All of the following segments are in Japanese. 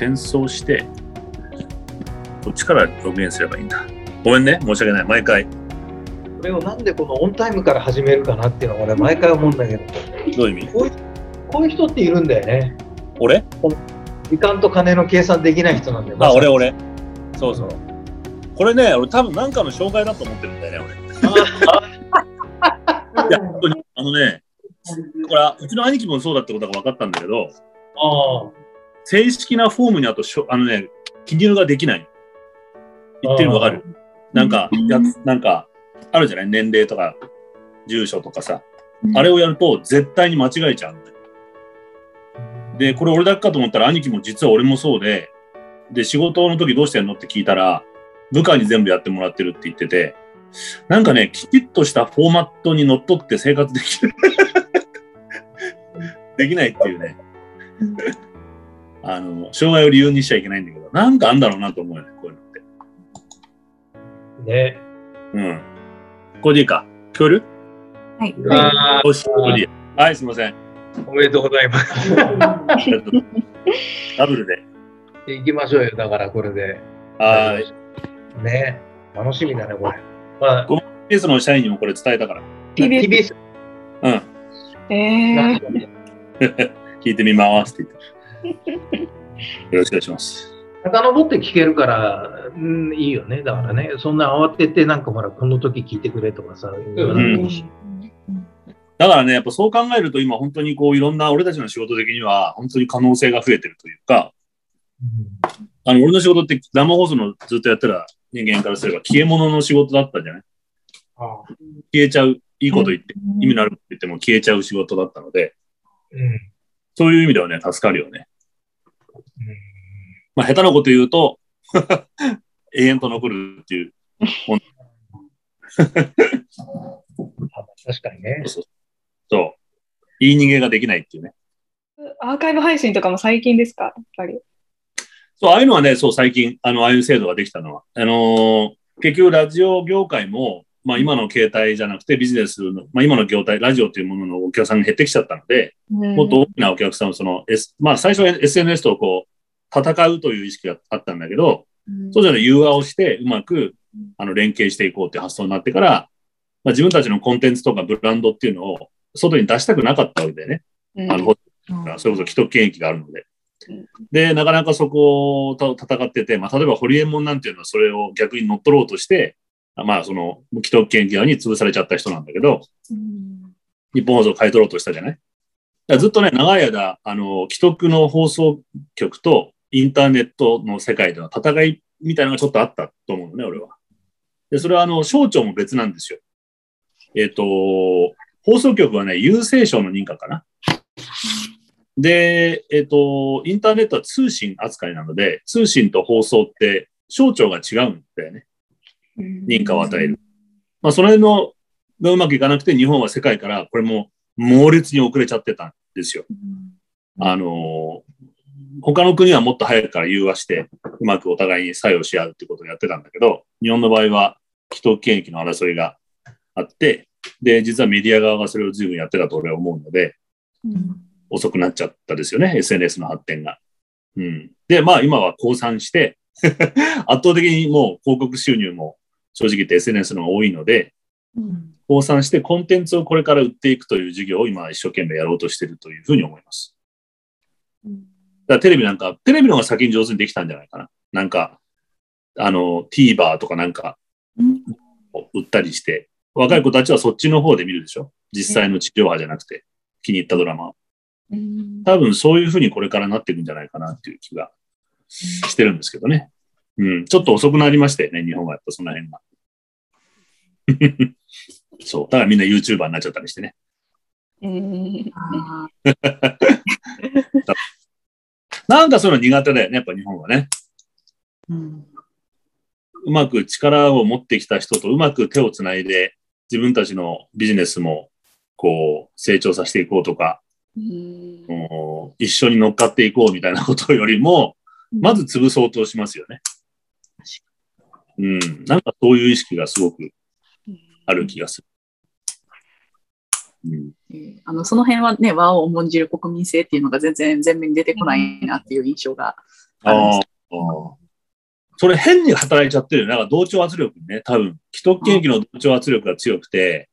転送して、こっちからログインすればいいんだ。ごめんね、申し訳ない。毎回。これをなんでこのオンタイムから始めるかなっていうのは俺毎回思うんだけど、どういう意味？こういうこういう人っているんだよね。俺？時間と金の計算できない人なんだよ。あ、俺、俺。そうそう。これね、俺多分なんかの障害だと思ってるんだよね、俺。いや、本当に。あのね、これは、うちの兄貴もそうだってことが分かったんだけど、ああ。正式なフォームにあとしょ、あのね、記入ができない。言ってるの分かる？なんか、やつ、なんか、あるじゃない？年齢とか、住所とかさ。あれをやると絶対に間違えちゃうんだよ。で、これ俺だけかと思ったら兄貴も実は俺もそうで、で、仕事の時どうしてんのって聞いたら、部下に全部やってもらってるって言ってて、なんかね、きちっとしたフォーマットにのっとって生活できる。できないっていうね。あの、障害を理由にしちゃいけないんだけど、なんかあんだろうなと思うよね、こういうのって。ね。うん。これでいいか聞こえる？はい。あよし、これでいいや。はい、すいません。あ、おめでとうございます。ダブルで。行きましょうよ、だからこれで。はい。ね。楽しみだね、これ。まあ、TBS の社員にもこれ伝えたから。TBS。TBS うん。えー、聞いてみますって言って。よろしくお願いします。遡って聞けるから、うん、いいよね。だからね、そんな慌てて、なんかほら、この時聞いてくれとかさ、言わなくていいしだからね、やっぱそう考えると今本当にこういろんな俺たちの仕事的には本当に可能性が増えてるというか、あの俺の仕事って生放送のずっとやってた人間からすれば消え物の仕事だったじゃない？消えちゃう、いいこと言って、意味のあること言っても消えちゃう仕事だったので、うんそういう意味ではね、助かるよね。まあ下手なこと言うと、永遠と残るっていう。あ確かにね。そう。言い逃げができないっていうね。アーカイブ配信とかも最近ですか？やっぱり。そう、ああいうのはね、そう、最近、あの、ああいう制度ができたのは。あのー結局、ラジオ業界も、まあ、今の携帯じゃなくて、ビジネスの、まあ、今の業態、ラジオというもののお客さんが減ってきちゃったので、もっと大きなお客さんを、その、S、まあ、最初は SNS とこう、戦うという意識があったんだけど、うん。そうじゃない融和をして、うまく、あの、連携していこうっていう発想になってから、まあ、自分たちのコンテンツとかブランドっていうのを、外に出したくなかったわけだよね。うん。あの、それこそ既得権益があるので。うん。で、なかなかそこと戦ってて、まあ、例えばホリエモンなんていうのはそれを逆に乗っ取ろうとして、あまあ、その、既得権益側に潰されちゃった人なんだけど、うん。日本放送を買い取ろうとしたじゃない？ずっとね、長い間、あの、既得の放送局とインターネットの世界での戦いみたいなのがちょっとあったと思うのね、俺は。で、それはあの、省庁も別なんですよ。えっ、と、放送局はね、郵政省の認可かな。で、えっ、と、インターネットは通信扱いなので、通信と放送って省庁が違うんだよね。認可を与える。まあ、その辺のがうまくいかなくて、日本は世界からこれも猛烈に遅れちゃってたんですよ。あの、他の国はもっと早くから融和して、うまくお互いに作用し合うっていうことをやってたんだけど、日本の場合は既得権益の争いがあって、で、実はメディア側がそれを随分やってたと俺は思うので、うん遅くなっちゃったですよね、SNS の発展が。うん。で、まあ今は降参して、圧倒的にもう広告収入も正直言って SNS の方が多いので、うん降参してコンテンツをこれから売っていくという事業を今一生懸命やろうとしているというふうに思います。からテレビなんか、テレビの方が先に上手にできたんじゃないかな。なんか、あの、TVer とかなんかうん売ったりして、若い子たちはそっちの方で見るでしょ実際の地上波じゃなくて、気に入ったドラマを。うん多分そういうふうにこれからなっていくんじゃないかなっていう気がしてるんですけどね。うん、ちょっと遅くなりましたよね、日本はやっぱその辺が。そう。だからみんな YouTuber になっちゃったりしてね。うんあ なんかそういうの苦手だよね、やっぱ日本はね。ーうんうまく力を持ってきた人とうまく手をつないで自分たちのビジネスもこう成長させていこうとか、うん一緒に乗っかっていこうみたいなことよりも、まず潰そうとしますよね。うん。なんかそういう意識がすごくある気がする。うんえーあのその辺はね、和を重んじる国民性っていうのが全然前面に出てこないなっていう印象があるんですああ。それ変に働いちゃってるよね。なんか同調圧力にね、多分、既得権益の同調圧力が強くて、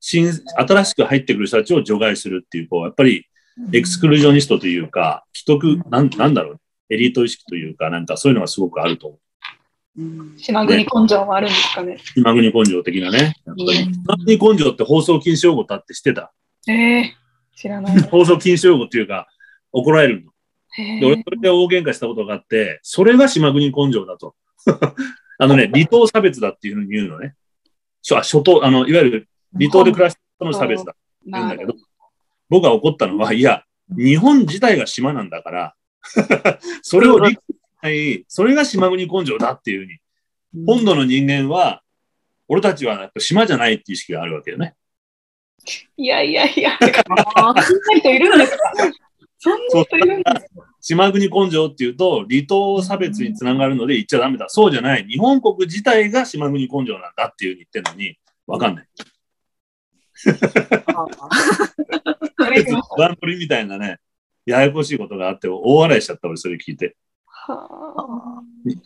新、新しく入ってくる人たちを除外するっていう、こう、やっぱり、エクスクルージョニストというか、既得、なん、なんだろう、エリート意識というか、なんかそういうのがすごくあると思う。うん島国根性もあるんですかね。島国根性的なね。やっぱり、うん島国根性って放送禁止用語だって知ってた？ええ知らない。放送禁止用語っていうか、怒られるの。へで、俺、それで大喧嘩したことがあって、それが島国根性だと。あのね、離島差別だっていうふうに言うのね。しょあ諸島、あの、いわゆる離島で暮らす人の差別だって言うんだけど、僕が怒ったのは、いや、日本自体が島なんだから、それを理解い、それが島国根性だっていうふうに、本土の人間は、俺たちは島じゃないっていう意識があるわけよね。いやいやいや、そんな人いるんですか？そんな人いるんですか？島国根性っていうと、離島差別につながるので言っちゃダメだ。そうじゃない。日本国自体が島国根性なんだっていうふうに言ってるのに、わかんない。あーそれ言いましたグランプリみたいなね、ややこしいことがあって、大笑いしちゃった、俺、それ聞いて。は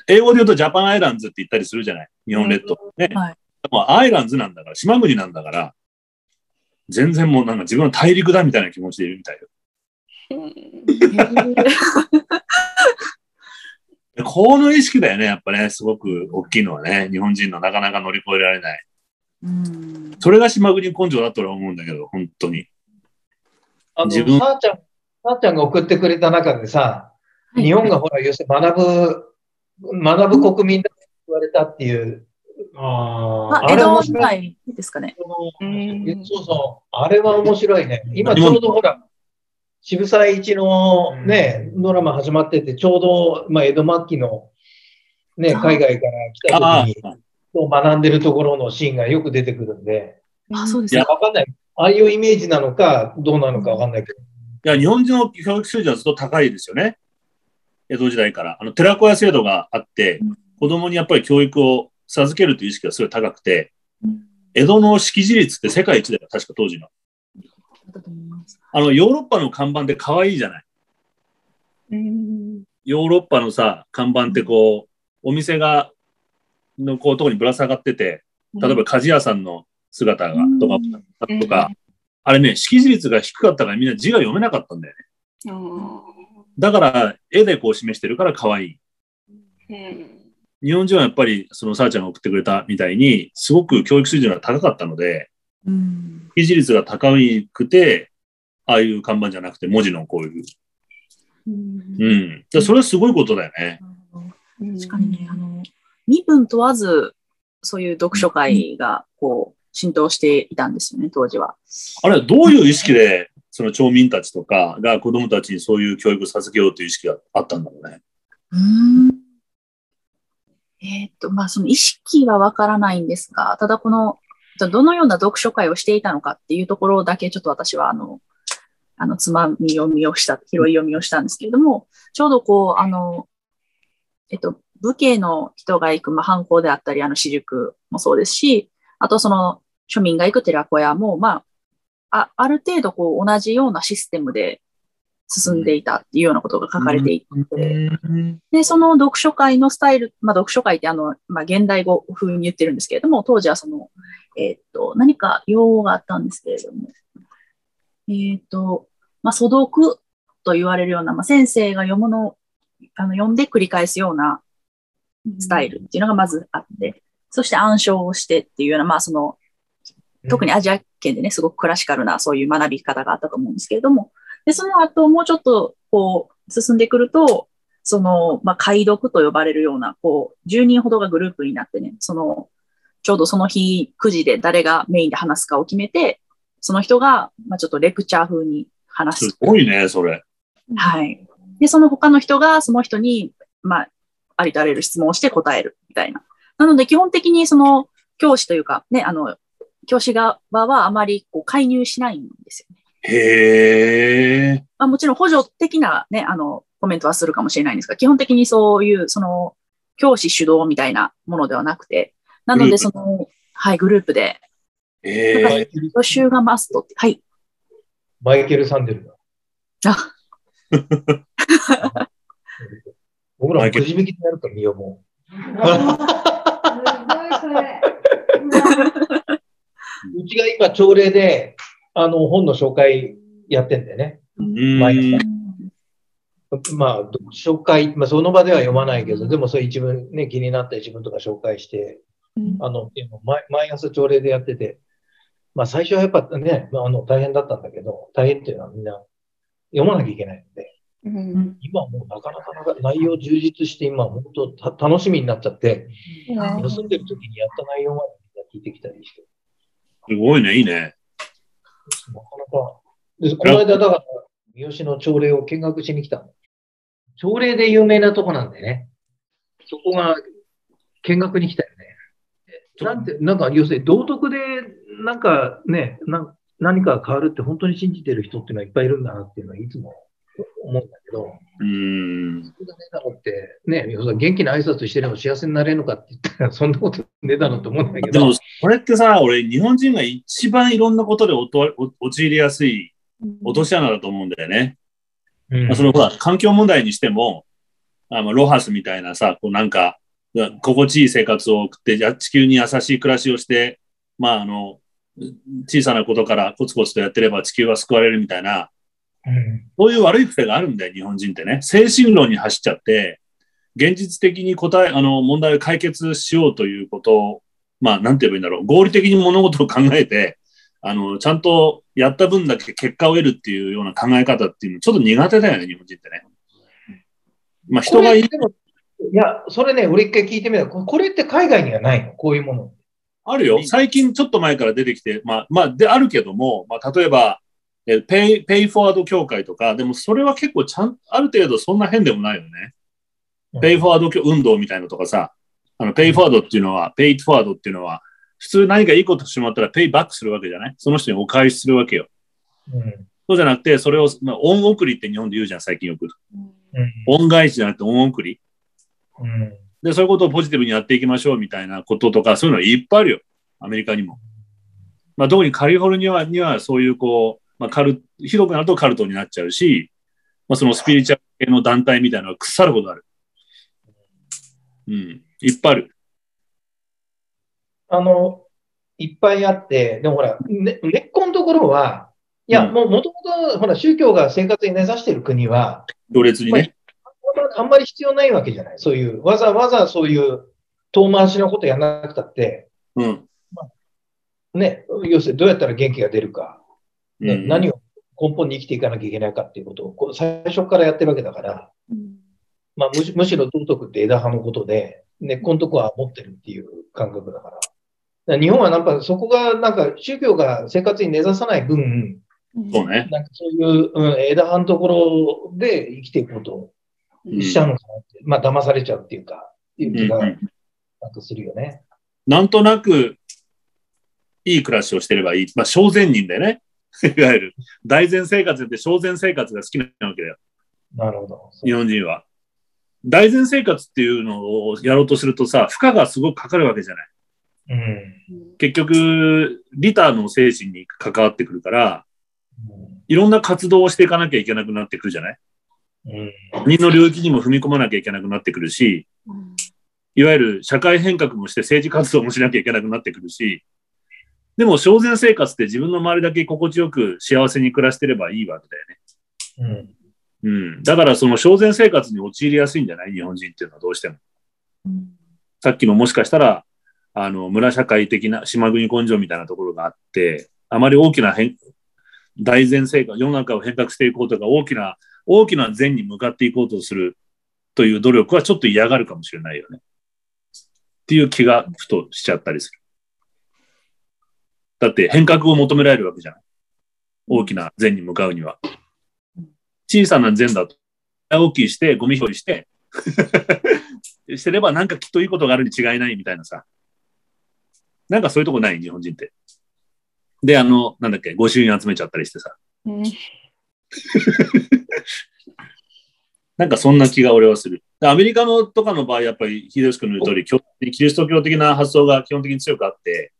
英語で言うとジャパンアイランズって言ったりするじゃない？日本列島。ね。はいでもアイランズなんだから、島国なんだから、全然もうなんか自分は大陸だみたいな気持ちでいるみたいよ。こ の意識だよね、やっぱね、すごく大きいのはね、日本人のなかなか乗り越えられない。うんそれが島国根性だと俺は思うんだけど、本当に。あの、自分さあちゃん、さあちゃんが送ってくれた中でさ、はい日本がほら、要するに学ぶ、学ぶ国民だって言われたっていう、ああ江戸時れ面白い。代ですかね。うんそうそう、あれは面白いね。今ちょうどほら、渋沢一のね、ドラマ始まってて、ちょうど、まあ、江戸末期の、ね、海外から来た時に、学んでるところのシーンがよく出てくるんで、あ、そうでいや。わかんない。ああいうイメージなのか、どうなのかわかんないけど。いや、日本人の教育水準はずっと高いですよね。江戸時代から。あの、寺子屋制度があってうん、子供にやっぱり教育を授けるという意識がすごい高くて、うん江戸の識字率って世界一だよ、確か当時の。あの、ヨーロッパの看板って可愛いじゃない。うんヨーロッパのさ、看板ってこう、お店が、のこう、とこにぶら下がってて、例えば鍛冶屋さんの姿が、とか、うんとか、あれね、識字率が低かったからみんな字が読めなかったんだよね。あだから、絵でこう示してるから可愛い。ーうん日本人はやっぱり、そのさあちゃんが送ってくれたみたいに、すごく教育水準が高かったので、うん識字率が高くて、ああいう看板じゃなくて文字のこういう。うん。でそれはすごいことだよね。うん確かにね、あの、身分問わず、そういう読書会が、こう、浸透していたんですよね、当時は。あれはどういう意識で、その町民たちとかが子供たちにそういう教育を授けようという意識があったんだろうね。うんえーっと、まあ、その意識はわからないんですが、ただこの、どのような読書会をしていたのかっていうところだけ、ちょっと私は、あの、あの、つまみ読みをした、拾い読みをしたんですけれども、ちょうどこう、あの、えっと、武家の人が行く、まあ、藩校であったり、あの、私塾もそうですし、あとその、庶民が行く寺子屋も、まあ、あ、ある程度こう、同じようなシステムで進んでいたっていうようなことが書かれていて、で、その読書会のスタイル、まあ、読書会ってあの、まあ、現代語風に言ってるんですけれども、当時はその、えーっと、何か用語があったんですけれども、えーっと、まあ、素読と言われるような、まあ、先生が読むのを、あの、読んで繰り返すようなスタイルっていうのがまずあって、そして暗唱をしてっていうような、まあ、その、特にアジア圏でね、すごくクラシカルなそういう学び方があったと思うんですけれども、で、その後もうちょっとこう進んでくると、その、まあ、解読と呼ばれるような、こう、10人ほどがグループになってね、その、ちょうどその日9時で誰がメインで話すかを決めて、その人が、まあ、ちょっとレクチャー風に話すす。ごいね、それ。はい。で、その他の人がその人に、まあ、ありとあらゆる質問をして答えるみたいな。なので、基本的にその教師というか、ね、あの、教師側はあまりこう介入しないんですよね。へえ。まあ、もちろん補助的なね、あの、コメントはするかもしれないんですが、基本的にそういう、その、教師主導みたいなものではなくて、なので、グループその、はい、グループでええ予習がマストって。はい。マイケル・サンデルだ。あ、僕らもくじ引きでやるから見ようもう。うちが今朝礼で、あの、本の紹介やってんだよね。うん。毎朝。まあ、読書会、まあ、その場では読まないけど、でもそういう一文ね、気になった一文とか紹介して、あの、っていうのを毎毎朝朝礼でやってて、まあ最初はやっぱね、まあ、あの大変だったんだけど、大変っていうのはみんな読まなきゃいけないので、うん。今はもうなかなかなか内容充実して、今は本当た楽しみになっちゃって、休んでる時にやった内容まで聞いてきたりして、すごいね、いいね。なかなか。で、この間だから、三好の朝礼を見学しに来たの。朝礼で有名なとこなんでね。そこが見学に来たよね。なんて、なんか、要するに道徳で、なんかね、な何か変わるって本当に信じてる人っていうのはいっぱいいるんだなっていうのはいつも思うんだけど、うん。それがねえだろって、ね、元気な挨拶してれば幸せになれるのかって言ったら、そんなことねえだろうと思うんだけどでも、、これってさ、俺、日本人が一番いろんなことで陥りやすい落とし穴だと思うんだよね。うんまあ、そのほら、環境問題にしても、あのロハスみたいなさ、こうなんか、心地いい生活を送って、地球に優しい暮らしをして、まあ、あの、小さなことからコツコツとやってれば地球は救われるみたいな、うんそういう悪い癖があるんだよ、日本人ってね。精神論に走っちゃって、現実的に答え、あの、問題を解決しようということを、まあ、なんて言えばいいんだろう。合理的に物事を考えて、あの、ちゃんとやった分だけ結果を得るっていうような考え方っていうの、ちょっと苦手だよね、日本人ってね。まあ、人がいいいや、それね、俺一回聞いてみたここれって海外にはないの？こういうもの。あるよ。最近ちょっと前から出てきて、まあ、まあ、で、あるけども、まあ、例えば、え、 pay、pay forward 協会とか、でもそれは結構ちゃん、ある程度そんな変でもないよね。 pay forward 運動みたいなのとかさ、あの、 pay forward っていうのは、 pay forward っていうのは、普通何かいいことしてもらったらペイバックするわけじゃない？その人にお返しするわけよ。うんそうじゃなくて、それを、まあ、恩送りって日本で言うじゃん、最近よく。うん恩返しじゃなくて恩送り。うんで、そういうことをポジティブにやっていきましょうみたいなこととか、そういうのいっぱいあるよ。アメリカにも。まあ、特にカリフォルニアにはそういうこう、まあ、カル、ひどくなるとカルトになっちゃうし、まあ、そのスピリチュアル系の団体みたいなのが腐るほどある。うん。いっぱいある。あの、いっぱいあって、でもほら、ね、根っこのところは、いや、うんもう元々、ほら、宗教が生活に根ざしている国は、行列にね。あんまり必要ないわけじゃない。そういう、わざわざそういう遠回しのことやらなくたって、うん。ね、要するにどうやったら元気が出るか、ねうん何を根本に生きていかなきゃいけないかっていうことをこう最初からやってるわけだから、まあ、むしむしろ道徳って枝葉のことで、根っこのとこは持ってるっていう感覚だから。だから日本はなんかそこがなんか宗教が生活に根ざさない分、そうね。なんかそういう、うん、枝葉のところで生きていこうとしちゃうのかなって、まあ騙されちゃうっていうか、なんかするよね。なんとなく、いい暮らしをしてればいい。まあ、小善人だよね。いわゆる、大善生活って小善生活が好きなわけだよ。なるほど。日本人は。大善生活っていうのをやろうとするとさ、負荷がすごくかかるわけじゃない。うん。結局、リターの精神に関わってくるから、うんいろんな活動をしていかなきゃいけなくなってくるじゃないうん国の領域にも踏み込まなきゃいけなくなってくるし、いわゆる社会変革もして政治活動もしなきゃいけなくなってくるし、でも、小善生活って自分の周りだけ心地よく幸せに暮らしてればいいわけだよね。うんうん。だから、その小善生活に陥りやすいんじゃない？日本人っていうのはどうしても。さっきのもしかしたら、あの、村社会的な島国根性みたいなところがあって、あまり大きな変、大善生活、世の中を変革していこうとか、大きな、大きな善に向かっていこうとするという努力はちょっと嫌がるかもしれないよね。っていう気がふとしちゃったりする。だって変革を求められるわけじゃない。大きな善に向かうには。小さな善だと、大きいして、ゴミ拾いして、してればなんかきっといいことがあるに違いないみたいなさ。なんかそういうとこない日本人って。で、あの、なんだっけ、御朱印集めちゃったりしてさ。うん なんかそんな気が俺はする。でアメリカのとかの場合、やっぱり秀吉君の言う通り、キリスト教的な発想が基本的に強くあって、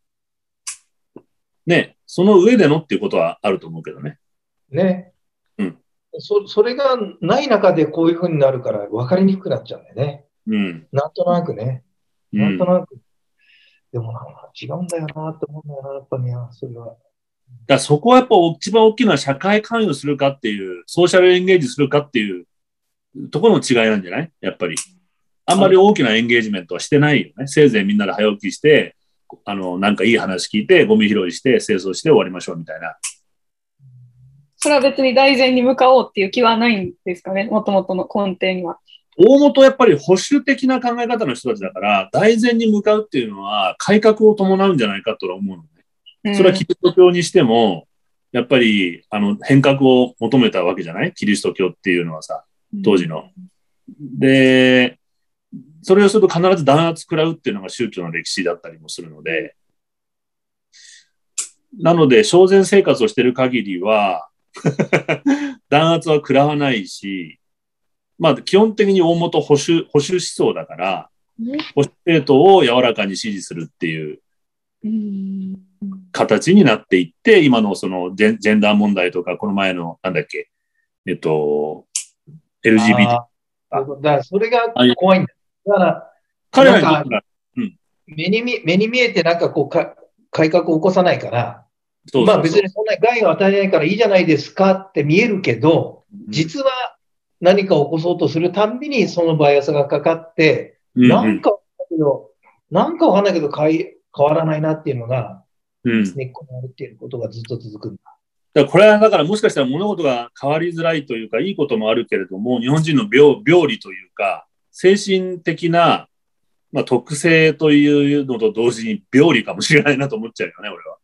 ね、その上でのっていうことはあると思うけどね。ね。うん。そそれがない中でこういうふうになるから分かりにくくなっちゃうんだよね。うん。なんとなくね。うんなんと。なく。でもな、違うんだよなって思うんだよな、やっぱりな、それは。だそこはやっぱ一番大きいのは社会関与するかっていう、ソーシャルエンゲージするかっていうところの違いなんじゃない？やっぱり。あんまり大きなエンゲージメントはしてないよね。せいぜいみんなで早起きして、あの、なんかいい話聞いて、ゴミ拾いして、清掃して終わりましょうみたいな。それは別に大前に向かおうっていう気はないんですかね、もともとの根底には。大元やっぱり保守的な考え方の人たちだから、大前に向かうっていうのは改革を伴うんじゃないかとは思うのね。それはキリスト教にしても、やっぱり、あの、変革を求めたわけじゃない？キリスト教っていうのはさ、当時の。で、それをすると必ず弾圧食らうっていうのが宗教の歴史だったりもするので、なので、正然生活をしている限りは、弾圧は食らわないし、まあ、基本的に大元保守、保守思想だから、保守政党を柔らかに支持するっていううん形になっていって、今のそのジェンジェンダー問題とか、この前の、なんだっけ、えっと、LGBT。だからそれが怖いんだよ。だから、彼らにとっては、目に見目に見えてなんかこうか改革を起こさないから、そうそうそう。まあ別にそんな害を与えないからいいじゃないですかって見えるけど、実は何かを起こそうとするたんびにそのバイアスがかかって、うんなんかわかんないけど、なんかわかんないけど変え変わらないなっていうのがうん、根っこにあるっていうことがずっと続くんだ。らこれはだからもしかしたら物事が変わりづらいというか、いいこともあるけれども、日本人の病病理というか、精神的な、まあ、特性というのと同時に病理かもしれないなと思っちゃうよね、俺は。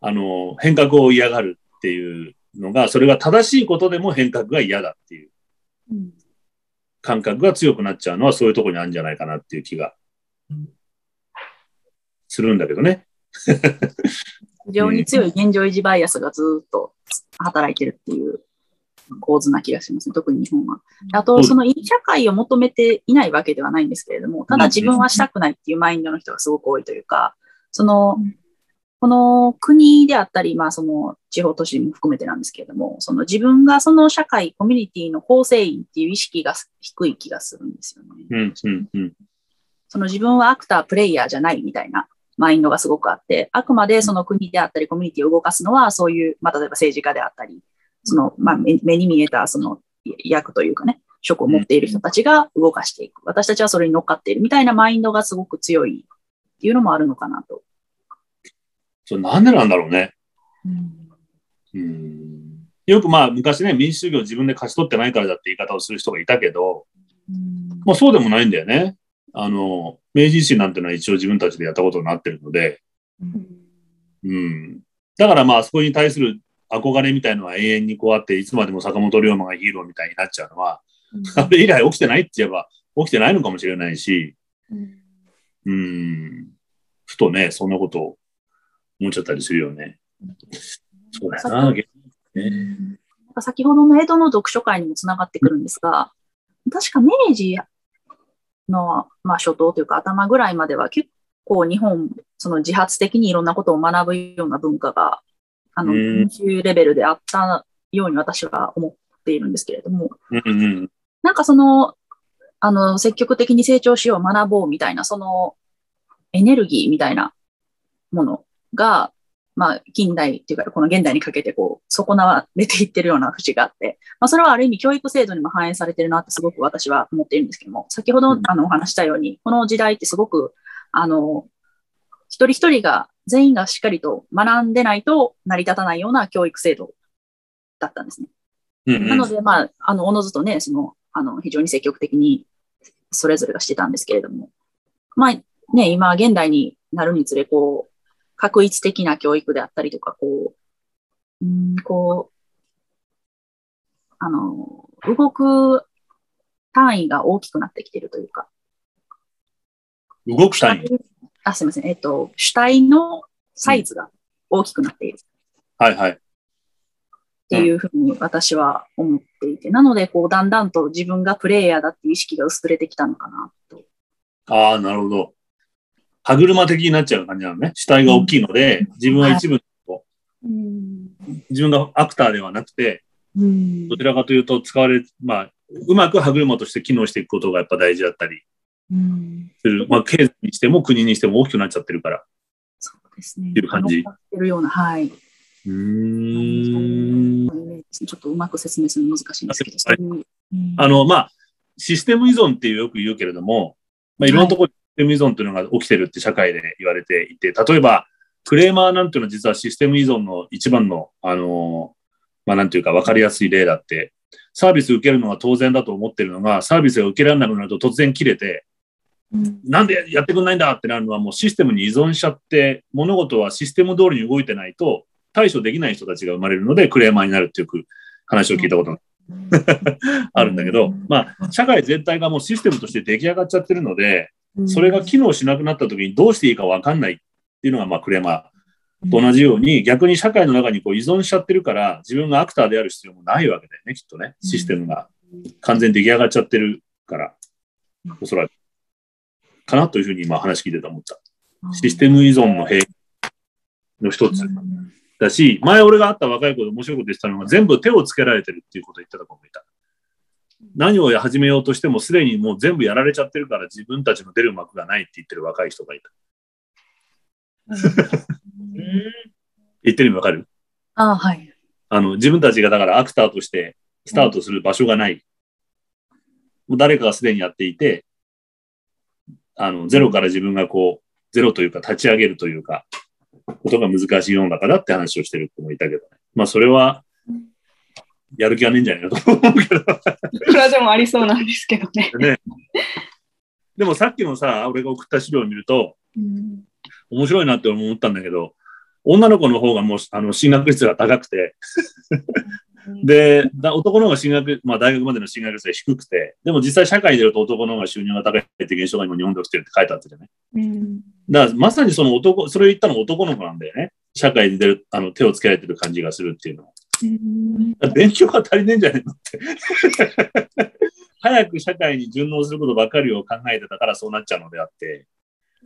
あの、変革を嫌がるっていうのが、それが正しいことでも変革が嫌だっていう感覚が強くなっちゃうのはそういうとこにあるんじゃないかなっていう気がするんだけどね。非常に強い現状維持バイアスがずっと働いてるっていう構図な気がしますね、特に日本は。あと、そのいい社会を求めていないわけではないんですけれども、ただ自分はしたくないっていうマインドの人がすごく多いというか、その、この国であったり、まあその地方都市も含めてなんですけれども、その自分がその社会、コミュニティの構成員っていう意識が低い気がするんですよね。うん、うん、うん。その自分はアクター、プレイヤーじゃないみたいなマインドがすごくあって、あくまでその国であったりコミュニティを動かすのは、そういう、まあ、例えば政治家であったり、その、まあ、目目に見えたその役というかね、職を持っている人たちが動かしていく。私たちはそれに乗っかっているみたいなマインドがすごく強いっていうのもあるのかなと。それなんでなんだろうね。うんよくまあ昔ね、民主主義を自分で勝ち取ってないからだって言い方をする人がいたけど、まあそうでもないんだよね。あの、明治維新なんてのは一応自分たちでやったことになってるので、うん。だからまああそこに対する憧れみたいのは永遠にこうあって、いつまでも坂本龍馬がヒーローみたいになっちゃうのは、あれ以来起きてないって言えば起きてないのかもしれないし、うん。ふとね、そんなことを思っちゃったりするよね。そうだよな。ね先ほどの江戸の読書会にもつながってくるんですが、確か明治の、まあ、初頭というか頭ぐらいまでは結構日本、その自発的にいろんなことを学ぶような文化が、あの、うん民衆レベルであったように私は思っているんですけれども、うんうん。なんかその、あの、積極的に成長しよう、学ぼうみたいな、そのエネルギーみたいなものが、まあ、近代っていうか、この現代にかけて、こう、損なわれていってるような節があって、まあ、それはある意味教育制度にも反映されてるなってすごく私は思っているんですけども、先ほどうん。あのお話したように、この時代ってすごく、あの、一人一人が、全員がしっかりと学んでないと成り立たないような教育制度だったんですね。うんうんなので、まあ、あの、おのずとね、その、あの、非常に積極的に、それぞれがしてたんですけれども、まあ、ね、今、現代になるにつれ、こう、確一的な教育であったりとか、こう、うん、こう、あの、動く単位が大きくなってきているというか、動く単位。あ、すみません、えっと、主体のサイズが大きくなっている。はいはい。っていうふうに私は思っていて、なので、こう、だんだんと自分がプレイヤーだっていう意識が薄れてきたのかなと。ああ、なるほど。歯車的になっちゃう感じなのね。主体が大きいので、自分は一部うん自分がアクターではなくて、うんどちらかというと使われ、まあ、うまく歯車として機能していくことがやっぱ大事だったりうんする。まあ、経済にしても国にしても大きくなっちゃってるから。そうですね。っていう感じてるような、はい。うーん。ちょっとうまく説明するの難しいんですけど、はいあの、まあ、システム依存っていうよく言うけれども、まあ、いろんなところでシステム依存っていうのが起きてるって社会で言われていて、例えば、クレーマーなんていうのは実はシステム依存の一番の、あの、まあ、なんていうか分かりやすい例だって、サービス受けるのが当然だと思ってるのが、サービスが受けられなくなると突然切れて、うんなんでやってくんないんだってなるのはもうシステムに依存しちゃって、物事はシステム通りに動いてないと対処できない人たちが生まれるのでクレーマーになるっていう話を聞いたことが。あるんだけど、まあ、社会全体がもうシステムとして出来上がっちゃってるので、それが機能しなくなった時にどうしていいかわかんないっていうのが、まあ、クレーマーと同じように、逆に社会の中にこう依存しちゃってるから、自分がアクターである必要もないわけだよね、きっとね。システムが。完全に出来上がっちゃってるから、おそらく。かなというふうに今話聞いてて思った。システム依存の弊の一つだし、前俺が会った若い子で面白いこと言ってたのが、全部手をつけられてるっていうことを言ってた子もいた。何を始めようとしてもすでにもう全部やられちゃってるから自分たちの出る幕がないって言ってる若い人がいた。言ってる意味わかる？ああ、はい。あの、自分たちがだからアクターとしてスタートする場所がない。もう誰かがすでにやっていて、あの、ゼロから自分がこう、ゼロというか立ち上げるというか、ことが難しい世の中だって話をしてる子もいたけどね。まあそれは、やる気はねえんじゃないかと思うけどそれはでもありそうなんですけどね。ね。でもさっきのさ、俺が送った資料を見ると、うん面白いなって思ったんだけど、女の子の方がもうあの進学率が高くて、で、だ男の方が進学、まあ大学までの進学率が低くて、でも実際社会に出ると男の方が収入が高いって現象が今日本で起きてるって書いてあっててね。うんだからまさにその男、それを言ったの男の子なんだよね。社会に出る、あの手をつけられてる感じがするっていうのは。うん勉強が足りねえんじゃねえのって。早く社会に順応することばかりを考えてたからそうなっちゃうのであって、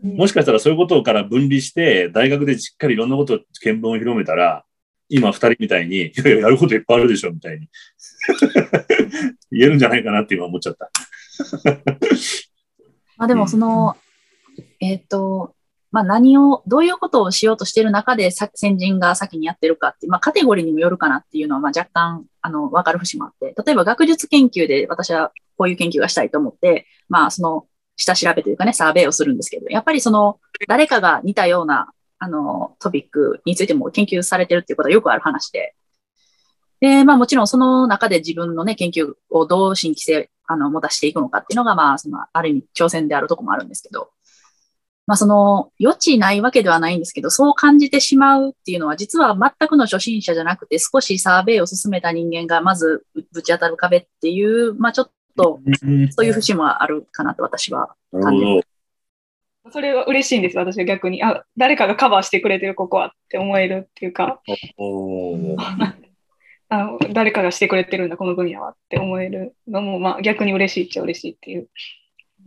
もしかしたらそういうことから分離して、大学でしっかりいろんなことを見聞を広めたら、今二人みたいに、いやいや、やることいっぱいあるでしょ、みたいに。言えるんじゃないかなって今思っちゃった。まあでもその、えっ、と、まあ何を、どういうことをしようとしている中でさ先人が先にやってるかっていう、まあカテゴリーにもよるかなっていうのは、まあ若干、あの、わかる節もあって、例えば学術研究で私はこういう研究がしたいと思って、まあその、下調べというかね、サーベイをするんですけど、やっぱりその、誰かが似たような、あの、トピックについても研究されてるっていうことはよくある話で、で、まあもちろんその中で自分のね、研究をどう新規性、あの、持たしていくのかっていうのが、まあ、その、ある意味挑戦であるとこもあるんですけど、まあその、余地ないわけではないんですけど、そう感じてしまうっていうのは、実は全くの初心者じゃなくて、少しサーベイを進めた人間がまずぶち当たる壁っていう、まあちょっと、そういう節もあるかなと私は。なるほど。それは嬉しいんです、私は逆に。あ、誰かがカバーしてくれてる、ここはって思えるっていうか、あの誰かがしてくれてるんだ、この分野はって思えるのも、まあ逆に嬉しいっちゃ嬉しいっていう。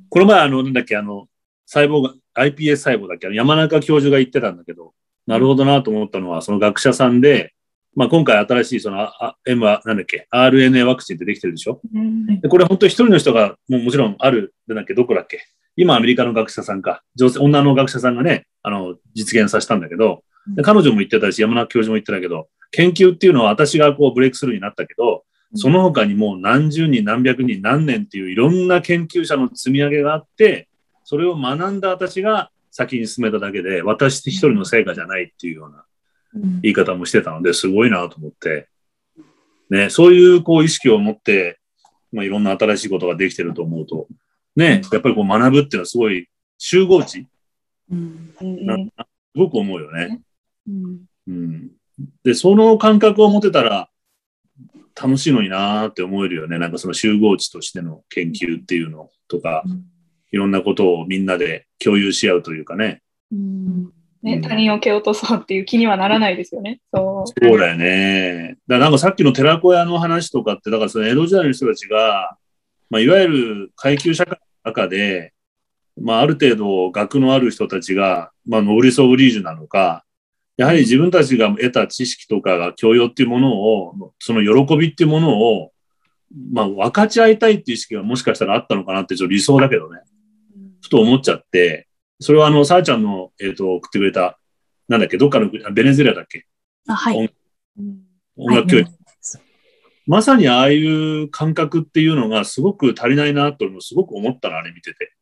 この前、あの、なんだっけ、あの、細胞が、iPS 細胞だっけ、山中教授が言ってたんだけど、なるほどなと思ったのは、その学者さんで、まあ今回新しいその、あ M は、なんだっけ、RNA ワクチンってできてるでしょ？うん。でこれ本当一人の人が、もうもちろんある、でなっけ、どこだっけ？今アメリカの学者さんか、女性、女の学者さんがね、あの、実現させたんだけど、で彼女も言ってたし、山中教授も言ってたけど、研究っていうのは私がこうブレイクスルーになったけど、その他にもう何十人何百人何年っていういろんな研究者の積み上げがあって、それを学んだ私が先に進めただけで、私一人の成果じゃないっていうような言い方もしてたので、すごいなと思って、ね、そういうこう意識を持って、まあ、いろんな新しいことができてると思うと、ね、やっぱりこう学ぶっていうのはすごい集合値うんすごく思うよね。うんうん。で、その感覚を持てたら楽しいのになーって思えるよね。なんかその集合値としての研究っていうのとか、いろんなことをみんなで共有し合うというかね。うんね、他人を蹴落とそうっていう気にはならないですよね。そう。そうだよね。だからなんかさっきの寺子屋の話とかって、だからその江戸時代の人たちが、まあ、いわゆる階級社会の中で、まあ、ある程度学のある人たちが、まあ、ノブリス・オブリージュなのか、やはり自分たちが得た知識とかが教養っていうものを、その喜びっていうものを、まあ、分かち合いたいっていう意識がもしかしたらあったのかなってちょっと理想だけどね。ふと思っちゃって、それはあの、さあちゃんの、えっ、ー、と、送ってくれた、なんだっけ、どっかの、ベネズエラだっけ？あ、はい。音楽教育。はい、まさにああいう感覚っていうのがすごく足りないなとすごく思ったの、あれ見てて。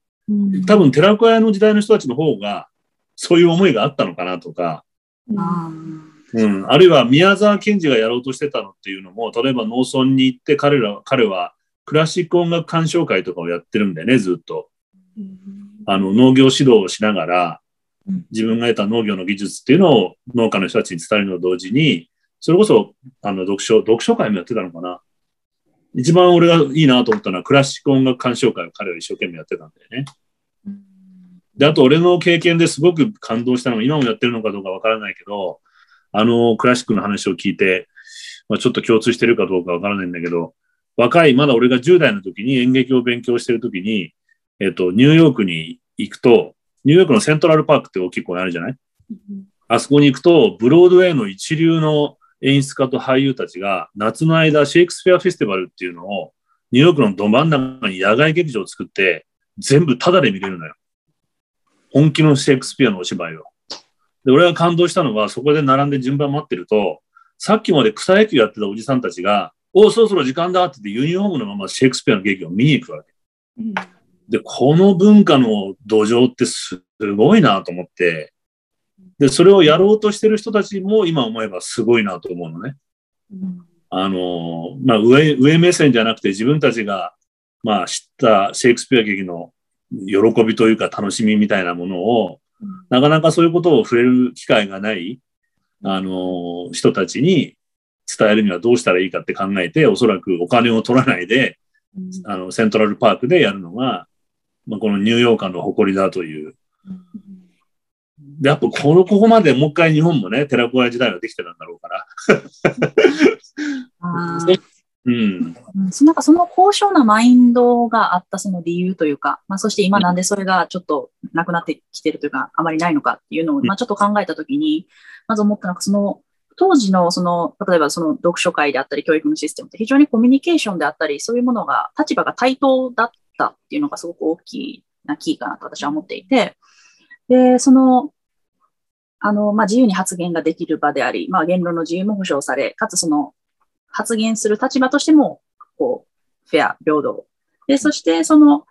多分、寺子屋の時代の人たちの方が、そういう思いがあったのかなとか、うん、あるいは宮沢賢治がやろうとしてたのっていうのも、例えば農村に行って彼ら、彼はクラシック音楽鑑賞会とかをやってるんでね、ずっと。あの、農業指導をしながら、自分が得た農業の技術っていうのを農家の人たちに伝えるのと同時に、それこそ、あの、読書、読書会もやってたのかな。一番俺がいいなと思ったのは、クラシック音楽鑑賞会を彼は一生懸命やってたんだよね。で、あと俺の経験ですごく感動したのが、今もやってるのかどうかわからないけど、あの、クラシックの話を聞いて、まあ、ちょっと共通してるかどうかわからないんだけど、若い、まだ俺が10代の時に演劇を勉強してる時に、えっと、ニューヨークに行くと、ニューヨークのセントラルパークって大きい公園あるじゃない、あそこに行くと、ブロードウェイの一流の演出家と俳優たちが、夏の間、シェイクスピアフェスティバルっていうのを、ニューヨークのど真ん中に野外劇場を作って、全部タダで見れるのよ。本気のシェイクスピアのお芝居を。で、俺が感動したのは、そこで並んで順番待ってると、さっきまで草野球やってたおじさんたちが、おお、そろそろ時間だって言ってユニフォームのままシェイクスピアの劇を見に行くわけ。うん、で、この文化の土壌ってすごいなと思って、で、それをやろうとしてる人たちも今思えばすごいなと思うのね。うん、あの、まあ上、上目線じゃなくて自分たちが、まあ知ったシェイクスピア劇の喜びというか楽しみみたいなものを、なかなかそういうことを触れる機会がない、あの、人たちに伝えるにはどうしたらいいかって考えて、おそらくお金を取らないで、あの、セントラルパークでやるのが、まあ、このニューヨーカーの誇りだという。で、やっぱこの、ここまでもう一回日本もね、寺子屋時代はできてたんだろうから。うん、なんかその高尚なマインドがあったその理由というか、まあ、そして今なんでそれがちょっとなくなってきてるというか、あまりないのかっていうのを、まあ、ちょっと考えたときに、まず思ったのが、その、当時のその、例えばその読書会であったり、教育のシステムって非常にコミュニケーションであったり、そういうものが、立場が対等だったっていうのがすごく大きなキーかなと私は思っていて、で、その、あの、まあ、自由に発言ができる場であり、まあ、言論の自由も保障され、かつその、発言する立場としても、こう、フェア、平等。で、そしてその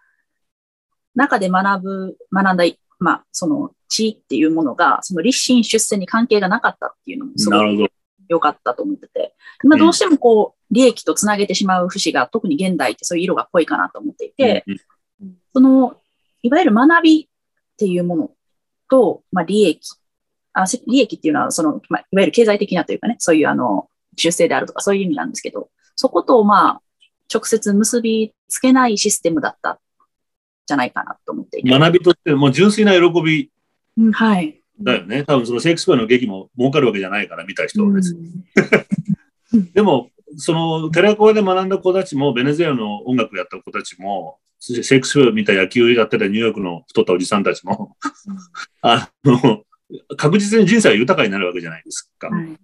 中で学ぶ、学んだ、まあ、その地っていうものが、その立身出世に関係がなかったっていうのもすごく良かったと思ってて、今どうしてもこう、利益とつなげてしまう節が、特に現代ってそういう色が濃いかなと思っていて、その、いわゆる学びっていうものと、まあ、利益、あ利益っていうのは、その、まあ、いわゆる経済的なというかね、そういうあの、出世であるとかそういう意味なんですけど、そことまあ、直接結びつけないシステムだったじゃないかなと思っていて。学びとしてもう純粋な喜び。うん、はい。だよね。多分そのシェイクスピアの劇も儲かるわけじゃないから、見た人は別に。うん、でも、その寺子屋で学んだ子たちも、ベネズエラの音楽やった子たちも、シェイクスピア見た野球やってたニューヨークの太ったおじさんたちも、あの、確実に人生が豊かになるわけじゃないですか。はい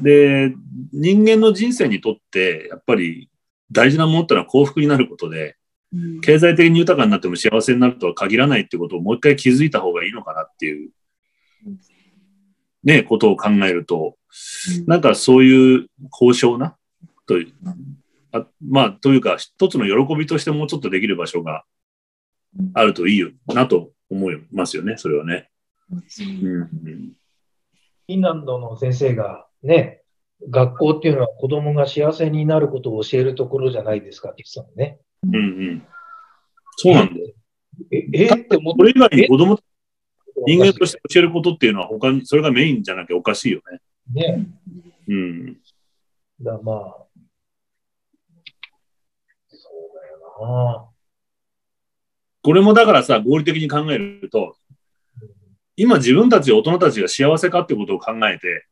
で、人間の人生にとって、やっぱり大事なものってのは幸福になることで、経済的に豊かになっても幸せになるとは限らないってことをもう一回気づいた方がいいのかなっていう、ね、ことを考えると、なんかそういう高尚な、という、あまあ、というか、一つの喜びとしてもうちょっとできる場所があるといいよなと思いますよね、それはね。うん、フィンランドの先生がね、学校っていうのは子供が幸せになることを教えるところじゃないですかって言ってたのね。うんうん。そうなんだよ。え、えって思って。これ以外に子供、人間として教えることっていうのは他に、それがメインじゃなきゃおかしいよね。ね。うん。だまあ、そうだよな。これもだからさ、合理的に考えると、今自分たち大人たちが幸せかってことを考えて、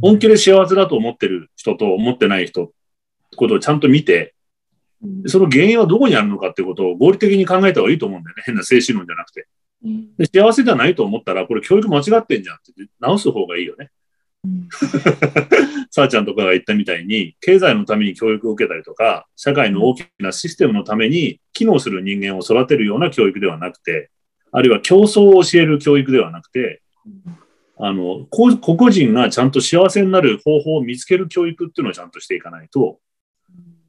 本気で幸せだと思ってる人と思ってない人ってことをちゃんと見て、その原因はどこにあるのかってことを合理的に考えた方がいいと思うんだよね。変な精神論じゃなくて。で幸せじゃないと思ったら、これ教育間違ってんじゃんって直す方がいいよね。さあちゃんとかが言ったみたいに、経済のために教育を受けたりとか、社会の大きなシステムのために機能する人間を育てるような教育ではなくて、あるいは競争を教える教育ではなくて、あの、個々人がちゃんと幸せになる方法を見つける教育っていうのをちゃんとしていかないと、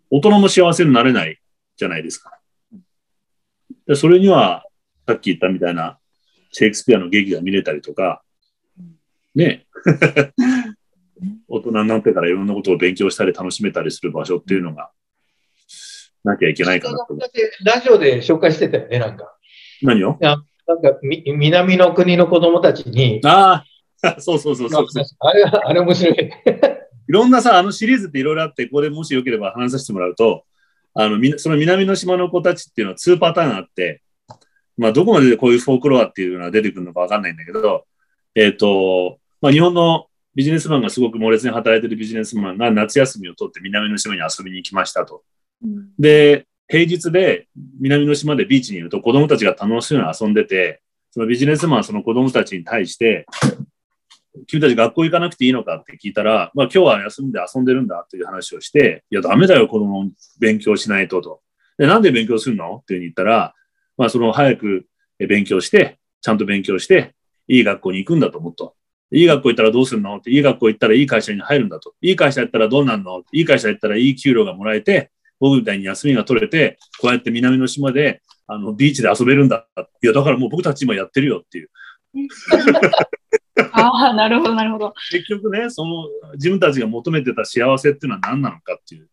大人も幸せになれないじゃないですか。でそれには、さっき言ったみたいな、シェイクスピアの劇が見れたりとか、ね、大人になってからいろんなことを勉強したり楽しめたりする場所っていうのが、なきゃいけないかなと。ラジオで紹介してたよね、なんか。何を？なんかみ、南の国の子供たちに。ああ、そうそうそうそう。あれ、あれ面白い。いろんなさ、あのシリーズっていろいろあって、ここでもしよければ話させてもらうと、あの、その南の島の子たちっていうのは2パターンあって、まあ、どこまでこういうフォークロアっていうのが出てくるのかわかんないんだけど、えっ、ー、と、まあ、日本のビジネスマンがすごく猛烈に働いてるビジネスマンが夏休みを取って南の島に遊びに行きましたと。うん、で、平日で南の島でビーチにいると子供たちが楽しそうに遊んでて、そのビジネスマンはその子供たちに対して、君たち学校行かなくていいのかって聞いたら、まあ今日は休んで遊んでるんだっていう話をして、いやダメだよ子供勉強しないとと。で、なんで勉強するの？っていうに言ったら、まあその早く勉強して、ちゃんと勉強して、いい学校に行くんだと思った。いい学校行ったらどうするの？って、いい学校行ったらいい会社に入るんだと。いい会社行ったらどうなんの？いい会社行ったらいい給料がもらえて、僕みたいに休みが取れて、こうやって南の島で、あの、ビーチで遊べるんだ。いや、だからもう僕たち今やってるよっていう。ああ、なるほど、なるほど。結局ね、その自分たちが求めてた幸せっていうのは何なのかっていう。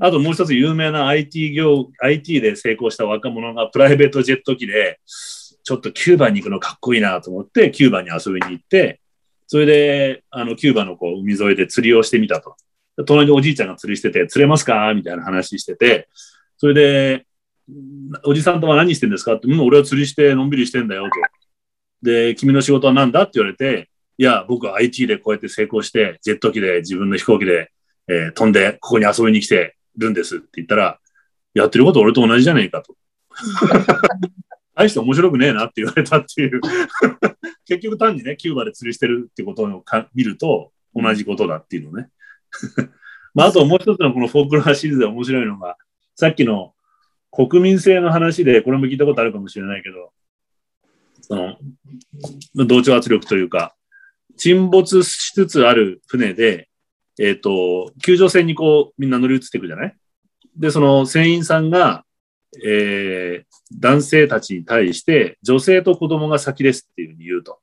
あともう一つ有名な IT 業、IT で成功した若者がプライベートジェット機で、ちょっとキューバに行くのかっこいいなと思って、キューバに遊びに行って、それで、あの、キューバのこう海沿いで釣りをしてみたと。隣におじいちゃんが釣りしてて、釣れますか？みたいな話してて、それで、おじさんとは何してんですか？って、うん、俺は釣りしてのんびりしてんだよと。で、君の仕事は何だ？って言われて、いや、僕は IT でこうやって成功して、ジェット機で自分の飛行機で、えー、飛んで、ここに遊びに来てるんですって言ったら、やってること俺と同じじゃねえかと。大して面白くねえなって言われたっていう結局単にね、キューバで釣りしてるってことを見ると、同じことだっていうのね。まあ、あともう一つのこのフォークロアシリーズで面白いのが、さっきの国民性の話で、これも聞いたことあるかもしれないけど、その、同調圧力というか、沈没しつつある船で、えっ、ー、と、救助船にこう、みんな乗り移っていくじゃない？で、その船員さんが、えー、男性たちに対して、女性と子供が先ですっていうふうに言うと。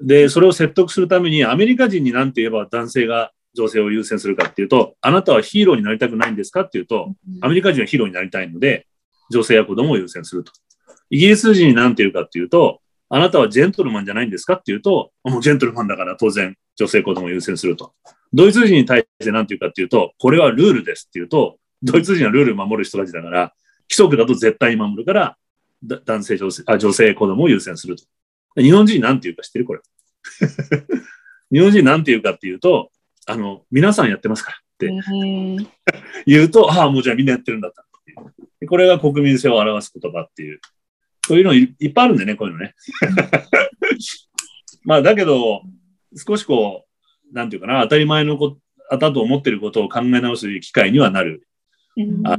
で、それを説得するために、アメリカ人に何て言えば男性が女性を優先するかっていうと、あなたはヒーローになりたくないんですかっていうと、アメリカ人はヒーローになりたいので、女性や子供を優先すると。イギリス人に何て言うかっていうと、あなたはジェントルマンじゃないんですかっていうと、もうジェントルマンだから当然女性子供を優先すると。ドイツ人に対して何て言うかっていうと、これはルールですっていうと、ドイツ人はルールを守る人たちだから、規則だと絶対に守るから、男性女性、あ、女性子供を優先すると。日本人なんて言うか知ってるこれ。日本人なんて言うかっていうと、あの、皆さんやってますからって言うと、ああ、もうじゃあみんなやってるんだったっていう。これが国民性を表す言葉っていう。そういうのいっぱいあるんでね、こういうのね。まあ、だけど、少しこう、なんていうかな、当たり前のこと、だと思ってることを考え直す機会にはなる、あ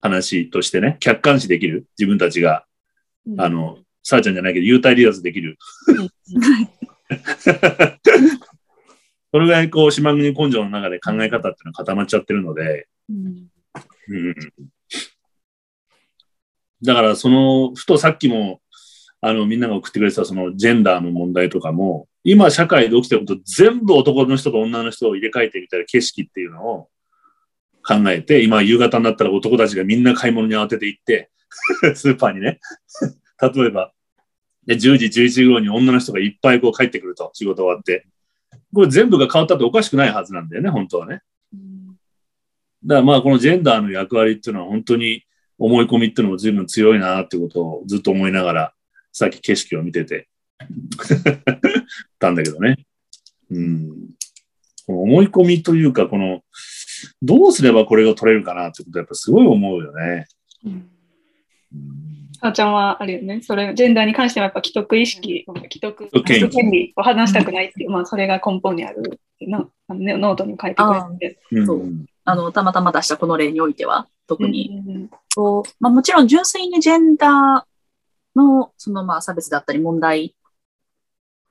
話としてね、客観視できる、自分たちが、あの、さあちゃんじゃないけど、幽体離脱できる。それぐらいこう島国根性の中で考え方っていうのは固まっちゃってるので、うん、うん、だからその、ふとさっきも、あの、みんなが送ってくれてたそのジェンダーの問題とかも、今社会で起きてること全部男の人と女の人を入れ替えてみたいな景色っていうのを考えて、今夕方になったら男たちがみんな買い物に慌てて行って スーパーにね。例えば、で10時、11時頃に女の人がいっぱいこう帰ってくると、仕事終わって。これ全部が変わったっておかしくないはずなんだよね、本当はね。だからまあこのジェンダーの役割っていうのは本当に思い込みっていうのも随分強いなってことをずっと思いながら、さっき景色を見てて たんだけどね。うん。この思い込みというか、この、どうすればこれが取れるかなってことはやっぱすごい思うよね。うん、あーちゃんはあれよね、それ、ジェンダーに関してはやっぱ既得意識、既得権利。権利を離したくないっていう、まあそれが根本にあるっていうのあのねノートに書いてくれて。うん。そう。あの、たまたま出したこの例においては、特うんに、うん。こうまあ、もちろん純粋にジェンダーの、そのまあ差別だったり問題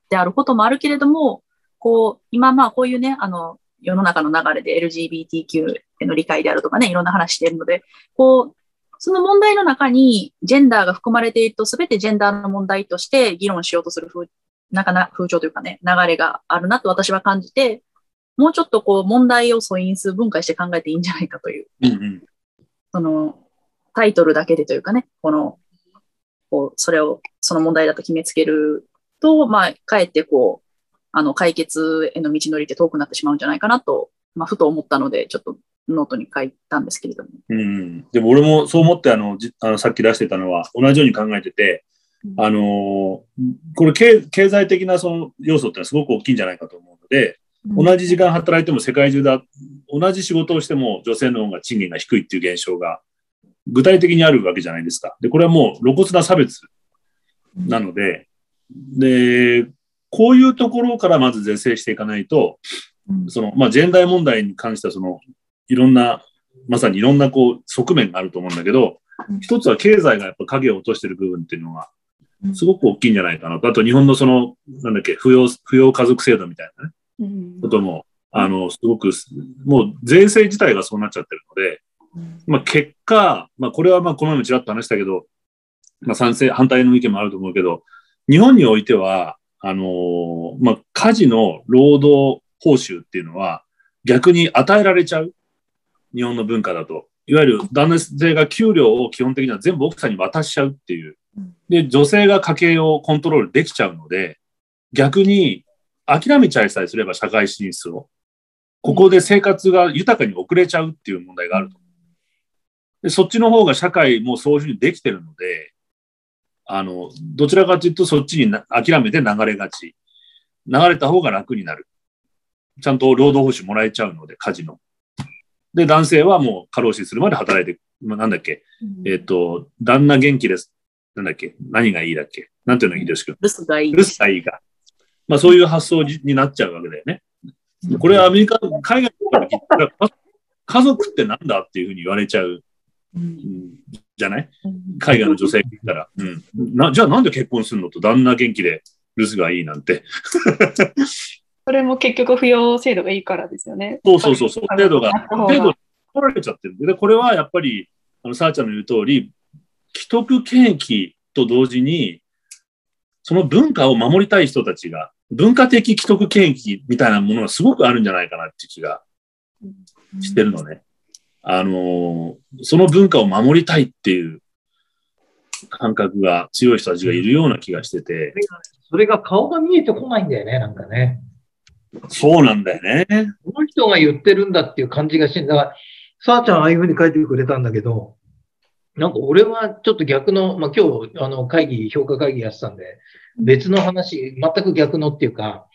であることもあるけれども、こう、今まあこういうね、あの、世の中の流れで LGBTQ への理解であるとかね、いろんな話しているので、こう、その問題の中にジェンダーが含まれていると、すべてジェンダーの問題として議論しようとする風、なかな風潮というかね、流れがあるなと私は感じて、もうちょっとこう問題を素因数分解して考えていいんじゃないかといううんうん。その、タイトルだけでというかね、この、こう、それを、その問題だと決めつけると、まあ、かえってこう、あの、解決への道のりって遠くなってしまうんじゃないかなと、まあ、ふと思ったので、ちょっとノートに書いたんですけれども。うん、でも俺もそう思ってあのじあのさっき出してたのは同じように考えてて、あのーこれ経経済的なその要素ってすごく大きいんじゃないかと思うので、同じ時間働いても世界中だ、同じ仕事をしても女性の方が賃金が低いっていう現象が具体的にあるわけじゃないですか。で、これはもう露骨な差別なので、で、こういうところからまず是正していかないと、うんその、まあ、ジェンダー問題に関しては、その、いろんな、まさにいろんなこう、側面があると思うんだけどうん、一つは経済がやっぱ影を落としてる部分っていうのがう、んすごく大きいんじゃないかなと。あと、日本のその、なんだっけ、扶養、扶養家族制度みたいなね、うんことも、あの、すごく、もう税制自体がそうなっちゃってるので、まあ、結果、まあ、これはまあ、この前もちらっと話したけど、まあ、賛成、反対の意見もあると思うけど、日本においては、あのーまあ、家事の労働報酬っていうのは、逆に与えられちゃう。日本の文化だと。いわゆる男性が給料を基本的には全部奥さんに渡しちゃうっていううん。で、女性が家計をコントロールできちゃうので、逆に諦めちゃいさえすれば社会進出を。ここで生活が豊かに遅れちゃうっていう問題があると。でそっちの方が社会もそういうふうにできてるので、あの、どちらかというとそっちにな諦めて流れがち。流れた方が楽になる。ちゃんと労働報酬もらえちゃうので、家事の。で、男性はもう過労死するまで働いて、まあ、なんだっけ、えっ、と、旦那元気です。なんだっけ？何がいいだっけ？なんていうの？いいですけど。留守がいい。留守がいいか。まあそういう発想になっちゃうわけだよね。これはアメリカ、海外から聞いたら、か 家族ってなんだっていうふうに言われちゃう、うんうんじゃない？うん海外の女性聞いたら。うん。なじゃあなんで結婚するのと旦那元気で留守がいいなんて。それも結局扶養制度がいいからですよね。そうそうそうそう。制度が制度取られちゃってるんで、でこれはやっぱり、あの、さあちゃんの言う通り、既得権益と同時に、その文化を守りたい人たちが、文化的既得権益みたいなものがすごくあるんじゃないかなっていう気がしてるのね。あのーその文化を守りたいっていう感覚が強い人たちがいるような気がしてて、それが顔が見えてこないんだよね、なんかね。そうなんだよね。この人が言ってるんだっていう感じがして、だから、さあちゃんああいうふうに書いてくれたんだけど、なんか俺はちょっと逆の、まあ今日、あの、会議、評価会議やってたんで、別の話、全く逆のっていうか、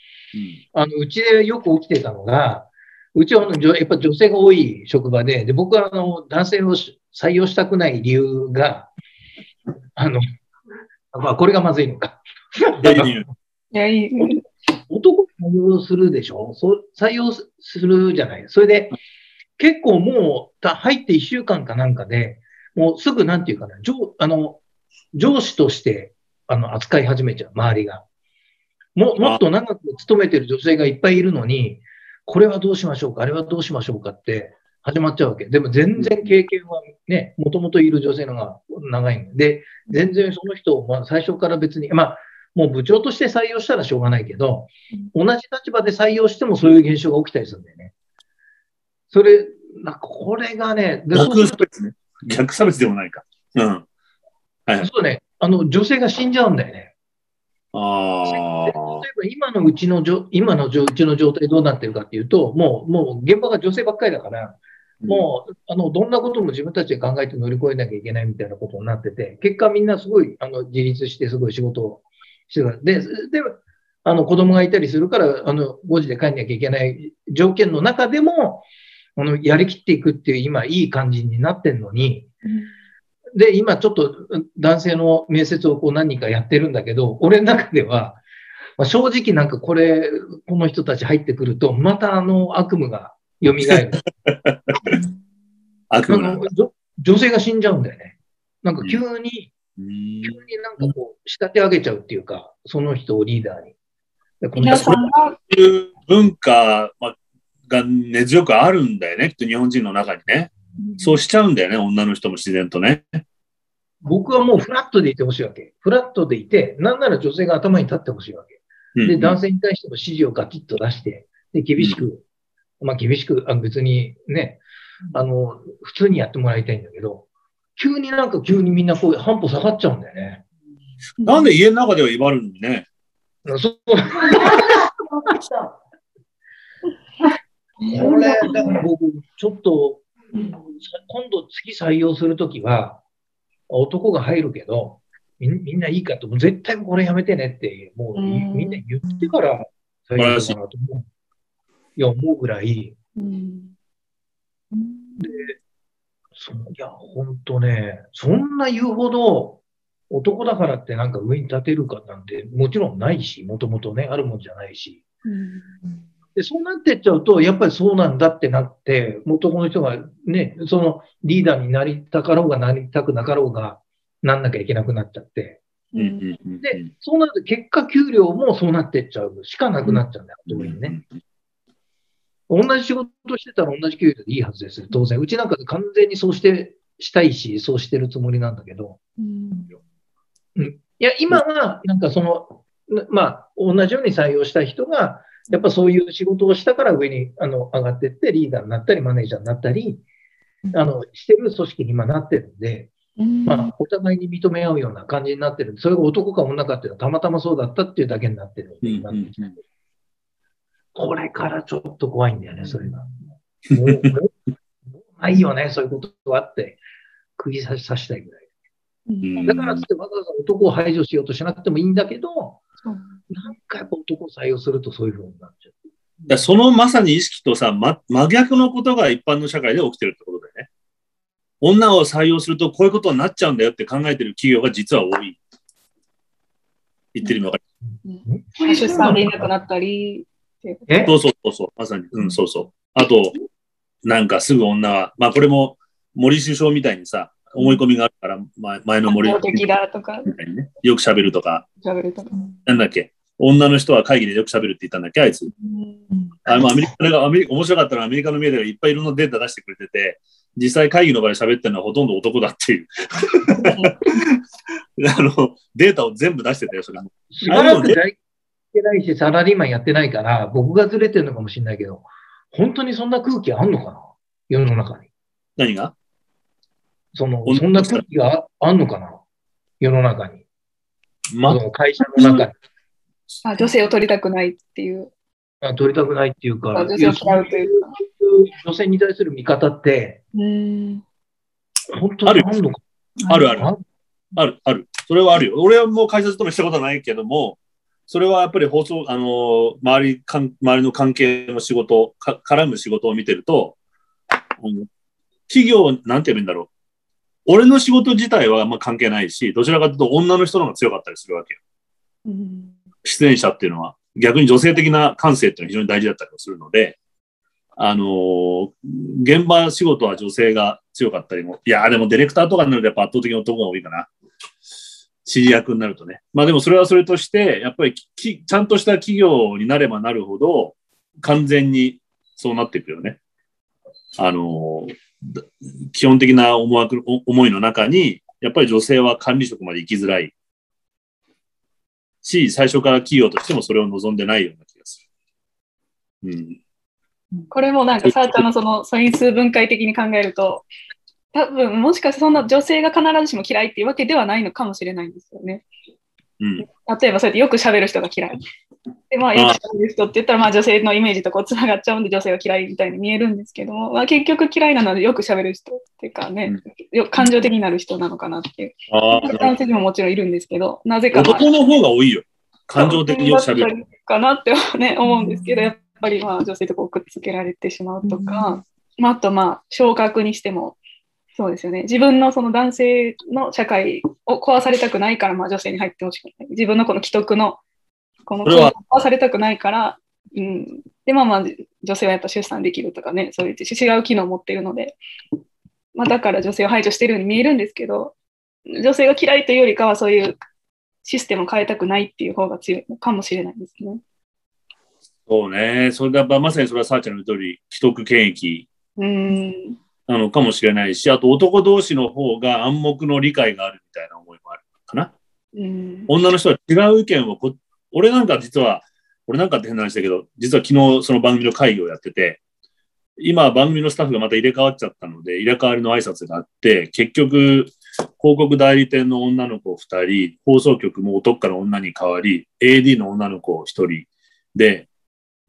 あの、うちでよく起きてたのが、うちはあのじょやっぱ女性が多い職場で、で、僕はあの、男性をし採用したくない理由が、あの、まあ、これがまずいのか。男採用するでしょ？そう採用するじゃないそれで、結構もう、た入って1週間かなんかで、もうすぐなんていうかな、上、あの、上司として、あの、扱い始めちゃう、周りが。も、もっと長く勤めてる女性がいっぱいいるのに、これはどうしましょうか、あれはどうしましょうかって始まっちゃうわけ。でも全然経験はね、もともといる女性の方が長いんで、全然その人を、まあ、最初から別に、まあ、もう部長として採用したらしょうがないけど、同じ立場で採用してもそういう現象が起きたりするんだよね。それ、なんかこれがね、逆差別ね。逆差別でもないか。うん。はい。そうね、あの、女性が死んじゃうんだよね。あで例あ。えば今のうちのじょ、今のうちの状態どうなってるかっていうと、もう、もう現場が女性ばっかりだから、もう、あの、どんなことも自分たちで考えて乗り越えなきゃいけないみたいなことになってて、結果みんなすごい、あの、自立してすごい仕事をしてる。で、で、あの、子供がいたりするから、あの、5時で帰んなきゃいけない条件の中でも、あの、やりきっていくっていう今いい感じになってんのに、で、今ちょっと男性の面接をこう何人かやってるんだけど、俺の中では、まあ、正直なんかこれ、この人たち入ってくると、またあの悪夢が蘇る。悪夢。女性が死んじゃうんだよね。なんか急に、急になんかこう、仕立て上げちゃうっていうか、その人をリーダーに。皆さんが。いう文化が根強くあるんだよね、きっと日本人の中にね。そうしちゃうんだよね、女の人も自然とね。僕はもうフラットでいてほしいわけ。フラットでいて、なんなら女性が頭に立ってほしいわけ。で、男性に対しても指示をガキッと出して、で、厳しく、まあ厳しく、あ別にね、あの、普通にやってもらいたいんだけど、急になんか急にみんなこう半歩下がっちゃうんだよね。なんで家の中では威張るのにね。そう。これ、だから僕、ちょっと、今度次採用するときは、男が入るけど、みみんないいかと、もう絶対これやめてねって、もうみんな言ってから採用かなと思う。いや、思うぐらい。で、そいや、ほんとね、そんな言うほど、男だからってなんか上に立てるかなんて、もちろんないし、もともとね、あるもんじゃないし。で、そうなってっちゃうと、やっぱりそうなんだってなって、男の人がね、そのリーダーになりたかろうがなりたくなかろうが、なんなきゃいけなくなっちゃって。で、そうなると結果給料もそうなってっちゃうしかなくなっちゃうんだよ、特にね。同じ仕事してたら同じ給料でいいはずですよ、当然。うちなんかで完全にそうしてしたいし、そうしてるつもりなんだけど。うん、いや、今は、なんかその、まあ、同じように採用した人が、やっぱそういう仕事をしたから上にあの上がっていってリーダーになったりマネージャーになったり、あの、してる組織に今なってるんで、まあ、お互いに認め合うような感じになってる。んで、それが男か女かっていうのはたまたまそうだったっていうだけになってるんで、今のこれからちょっと怖いんだよね、それが。もう、もうないよね、そういうことはって、釘刺ししたいぐらい。だからつってわざわざ男を排除しようとしなくてもいいんだけど、なんかやっぱ男を採用するとそういうふうになっちゃう。だそのまさに意識とさ、ま、真逆のことが一般の社会で起きてるってことだよね。女を採用するとこういうことになっちゃうんだよって考えてる企業が実は多い。言ってる意味わかる出産でいなくなったり。そうそうそうそう、まさに。うん、そうそう。あと、なんかすぐ女は、まあこれも森首相みたいにさ、思い込みがあるから、前前の森首相とか、ね、よく喋るとか。喋るとか。なんだっけ？女の人は会議でよく喋るって言ったんだっけ？あいつ。あのアメリカがアメリカ面白かったのはアメリカのメディアがいっぱいいろんなデータ出してくれてて、実際会議の場で喋ってるのはほとんど男だっていう。あの、データを全部出してたよ、それも。しばらくてないし、サラリーマンやってないから、僕がずれてるのかもしれないけど、本当にそんな空気あんのかな？世の中に。何が？その、そんな空気があんのかな？世の中に。まあ、会社の中に。あ女性を取りたくないっていう。あ取りたくないっていうか、女性を嫌うというか。女性に対する見方って、うん本当にあるのかあるある。ある、ある。それはあるよ。俺はもう会社勤めしたことはないけども、それはやっぱり放送、あの、周り、かん周りの関係の仕事か、絡む仕事を見てると、企業、なんて言うんだろう。俺の仕事自体はあんま関係ないし、どちらかというと女の人の方が強かったりするわけよ。うん、出演者っていうのは、逆に女性的な感性っていうのは非常に大事だったりするので、あのー、現場仕事は女性が強かったりも、いや、でもディレクターとかになるとやっぱ圧倒的に男が多いかな。指示役になるとね。まあでもそれはそれとして、やっぱりきちゃんとした企業になればなるほど、完全にそうなっていくよね。あのー、基本的な思惑、思いの中に、やっぱり女性は管理職まで行きづらいし、最初から企業としてもそれを望んでないような気がする。うん。これもなんか、さあちゃんのその素因数分解的に考えると、多分もしかしてそんな女性が必ずしも嫌いっていうわけではないのかもしれないんですよね。うん、例えばそうやってよく喋る人が嫌い。で、まあ、よく喋る人って言ったら、まあ、女性のイメージとこうつながっちゃうんで、女性が嫌いみたいに見えるんですけども、まあ、結局嫌いなのでよく喋る人っていうかね、うん、よ感情的になる人なのかなっていう。男性にももちろんいるんですけど、なぜか、まあ、男の方が多いよ。感情的に喋る。かなって、ね、思うんですけど、やっぱりまあ女性とこうくっつけられてしまうとか、うん、まあ、あとまあ昇格にしてもそうですよね。自分のその男性の社会を壊されたくないから、まあ女性に入ってほしくない。自分のこの既得の、この壊されたくないから、うん。で、まあまあ女性はやっぱ出産できるとかね、そういう違う機能を持っているので、まあだから女性を排除しているように見えるんですけど、女性が嫌いというよりかはそういうシステムを変えたくないっていう方が強いのかもしれないですね。そうね。それが、まさにそれはさあちゃんの通り、既得権益うん。なのかもしれないし、あと男同士の方が暗黙の理解があるみたいな思いもあるかな。うん。女の人は違う意見をこ、俺なんか実は、俺なんかって変な話だけど、実は昨日その番組の会議をやってて、今番組のスタッフがまた入れ替わっちゃったので、入れ替わりの挨拶があって、結局、広告代理店の女の子2人、放送局も男から女に変わり、AD の女の子1人で、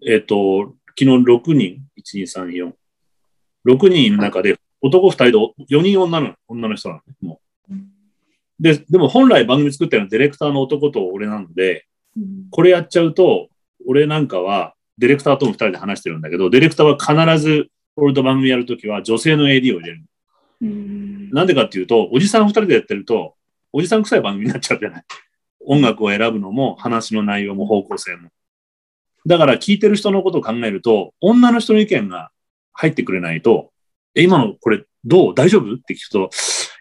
えっ、と、昨日6人、1、2、3、4、6人の中で男2人で4人女の女の人なのね、もう。で、でも本来番組作ってるのはディレクターの男と俺なので、うんこれやっちゃうと、俺なんかは、ディレクターとも二人で話してるんだけど、ディレクターは必ず、俺と番組やるときは女性の AD を入れる。うん。なんでかっていうと、おじさん二人でやってると、おじさん臭い番組になっちゃうじゃない。音楽を選ぶのも、話の内容も方向性も。だから聞いてる人のことを考えると、女の人の意見が入ってくれないと、え、今のこれどう？大丈夫？って聞くと、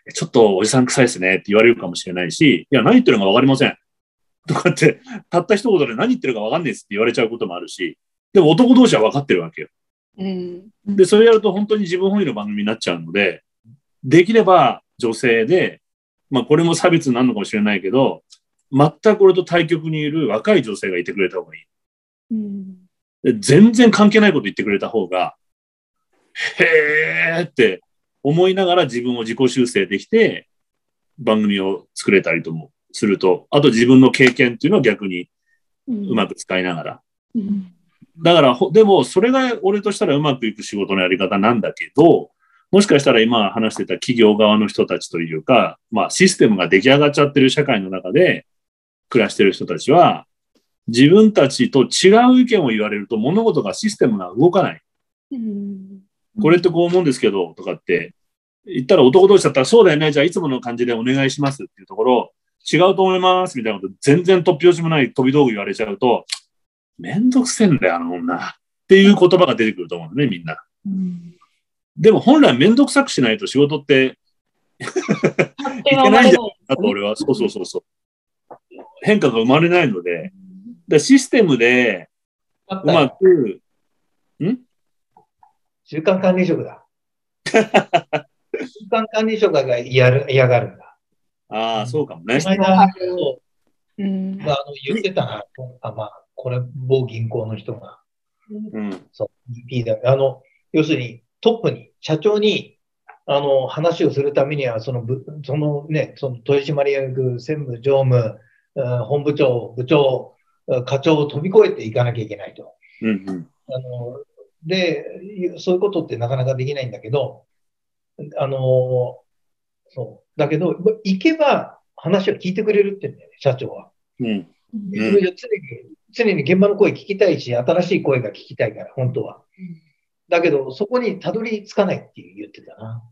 えちょっとおじさん臭いですねって言われるかもしれないし、いや、何言ってるのかわかりません。とかって、たった一言で何言ってるかわかんないですって言われちゃうこともあるし、でも男同士は分かってるわけよ。うん。で、それやると本当に自分本位の番組になっちゃうので、できれば女性で、まあこれも差別になるのかもしれないけど、全くこれと対極にいる若い女性がいてくれた方がいい。うん。で全然関係ないこと言ってくれた方が、へーって思いながら自分を自己修正できて、番組を作れたりともすると、あと自分の経験っていうのは逆にうまく使いながら。うん。だから、ほでも、それが俺としたらうまくいく仕事のやり方なんだけど、もしかしたら今話してた企業側の人たちというか、まあシステムが出来上がっちゃってる社会の中で暮らしてる人たちは、自分たちと違う意見を言われると物事がシステムが動かない。うん。これってこう思うんですけど、とかって言ったら男同士だったらそうだよね。じゃあいつもの感じでお願いしますっていうところ、違うと思いますみたいなこと全然突拍子もない飛び道具言われちゃうと、めんどくせえんだよ、あの女。っていう言葉が出てくると思うのね、みんな。うんでも本来めんどくさくしないと仕事っていけないんじゃないかと俺は、そうそうそうそう。変化が生まれないので、でシステムでうまく、中間管理職だ。中間管理職が嫌る 嫌がるんだ。ああ、そうかもねこ。のううん。まあ、あの言ってたな、あまあ、これ、某銀行の人が、うん。そう、EP だ。あの、要するに、トップに、社長に、あの、話をするためには、その部、そのね、その取締役、専務、常務、うん本部長、部長、うん課長を飛び越えていかなきゃいけないと。うんうん。あの、で、そういうことってなかなかできないんだけど、あの、そう。だけど、行けば話を聞いてくれるって言うんだよね、社長は。うん。うん常に、常に現場の声聞きたいし、新しい声が聞きたいから、本当は。だけど、そこにたどり着かないって言ってたな。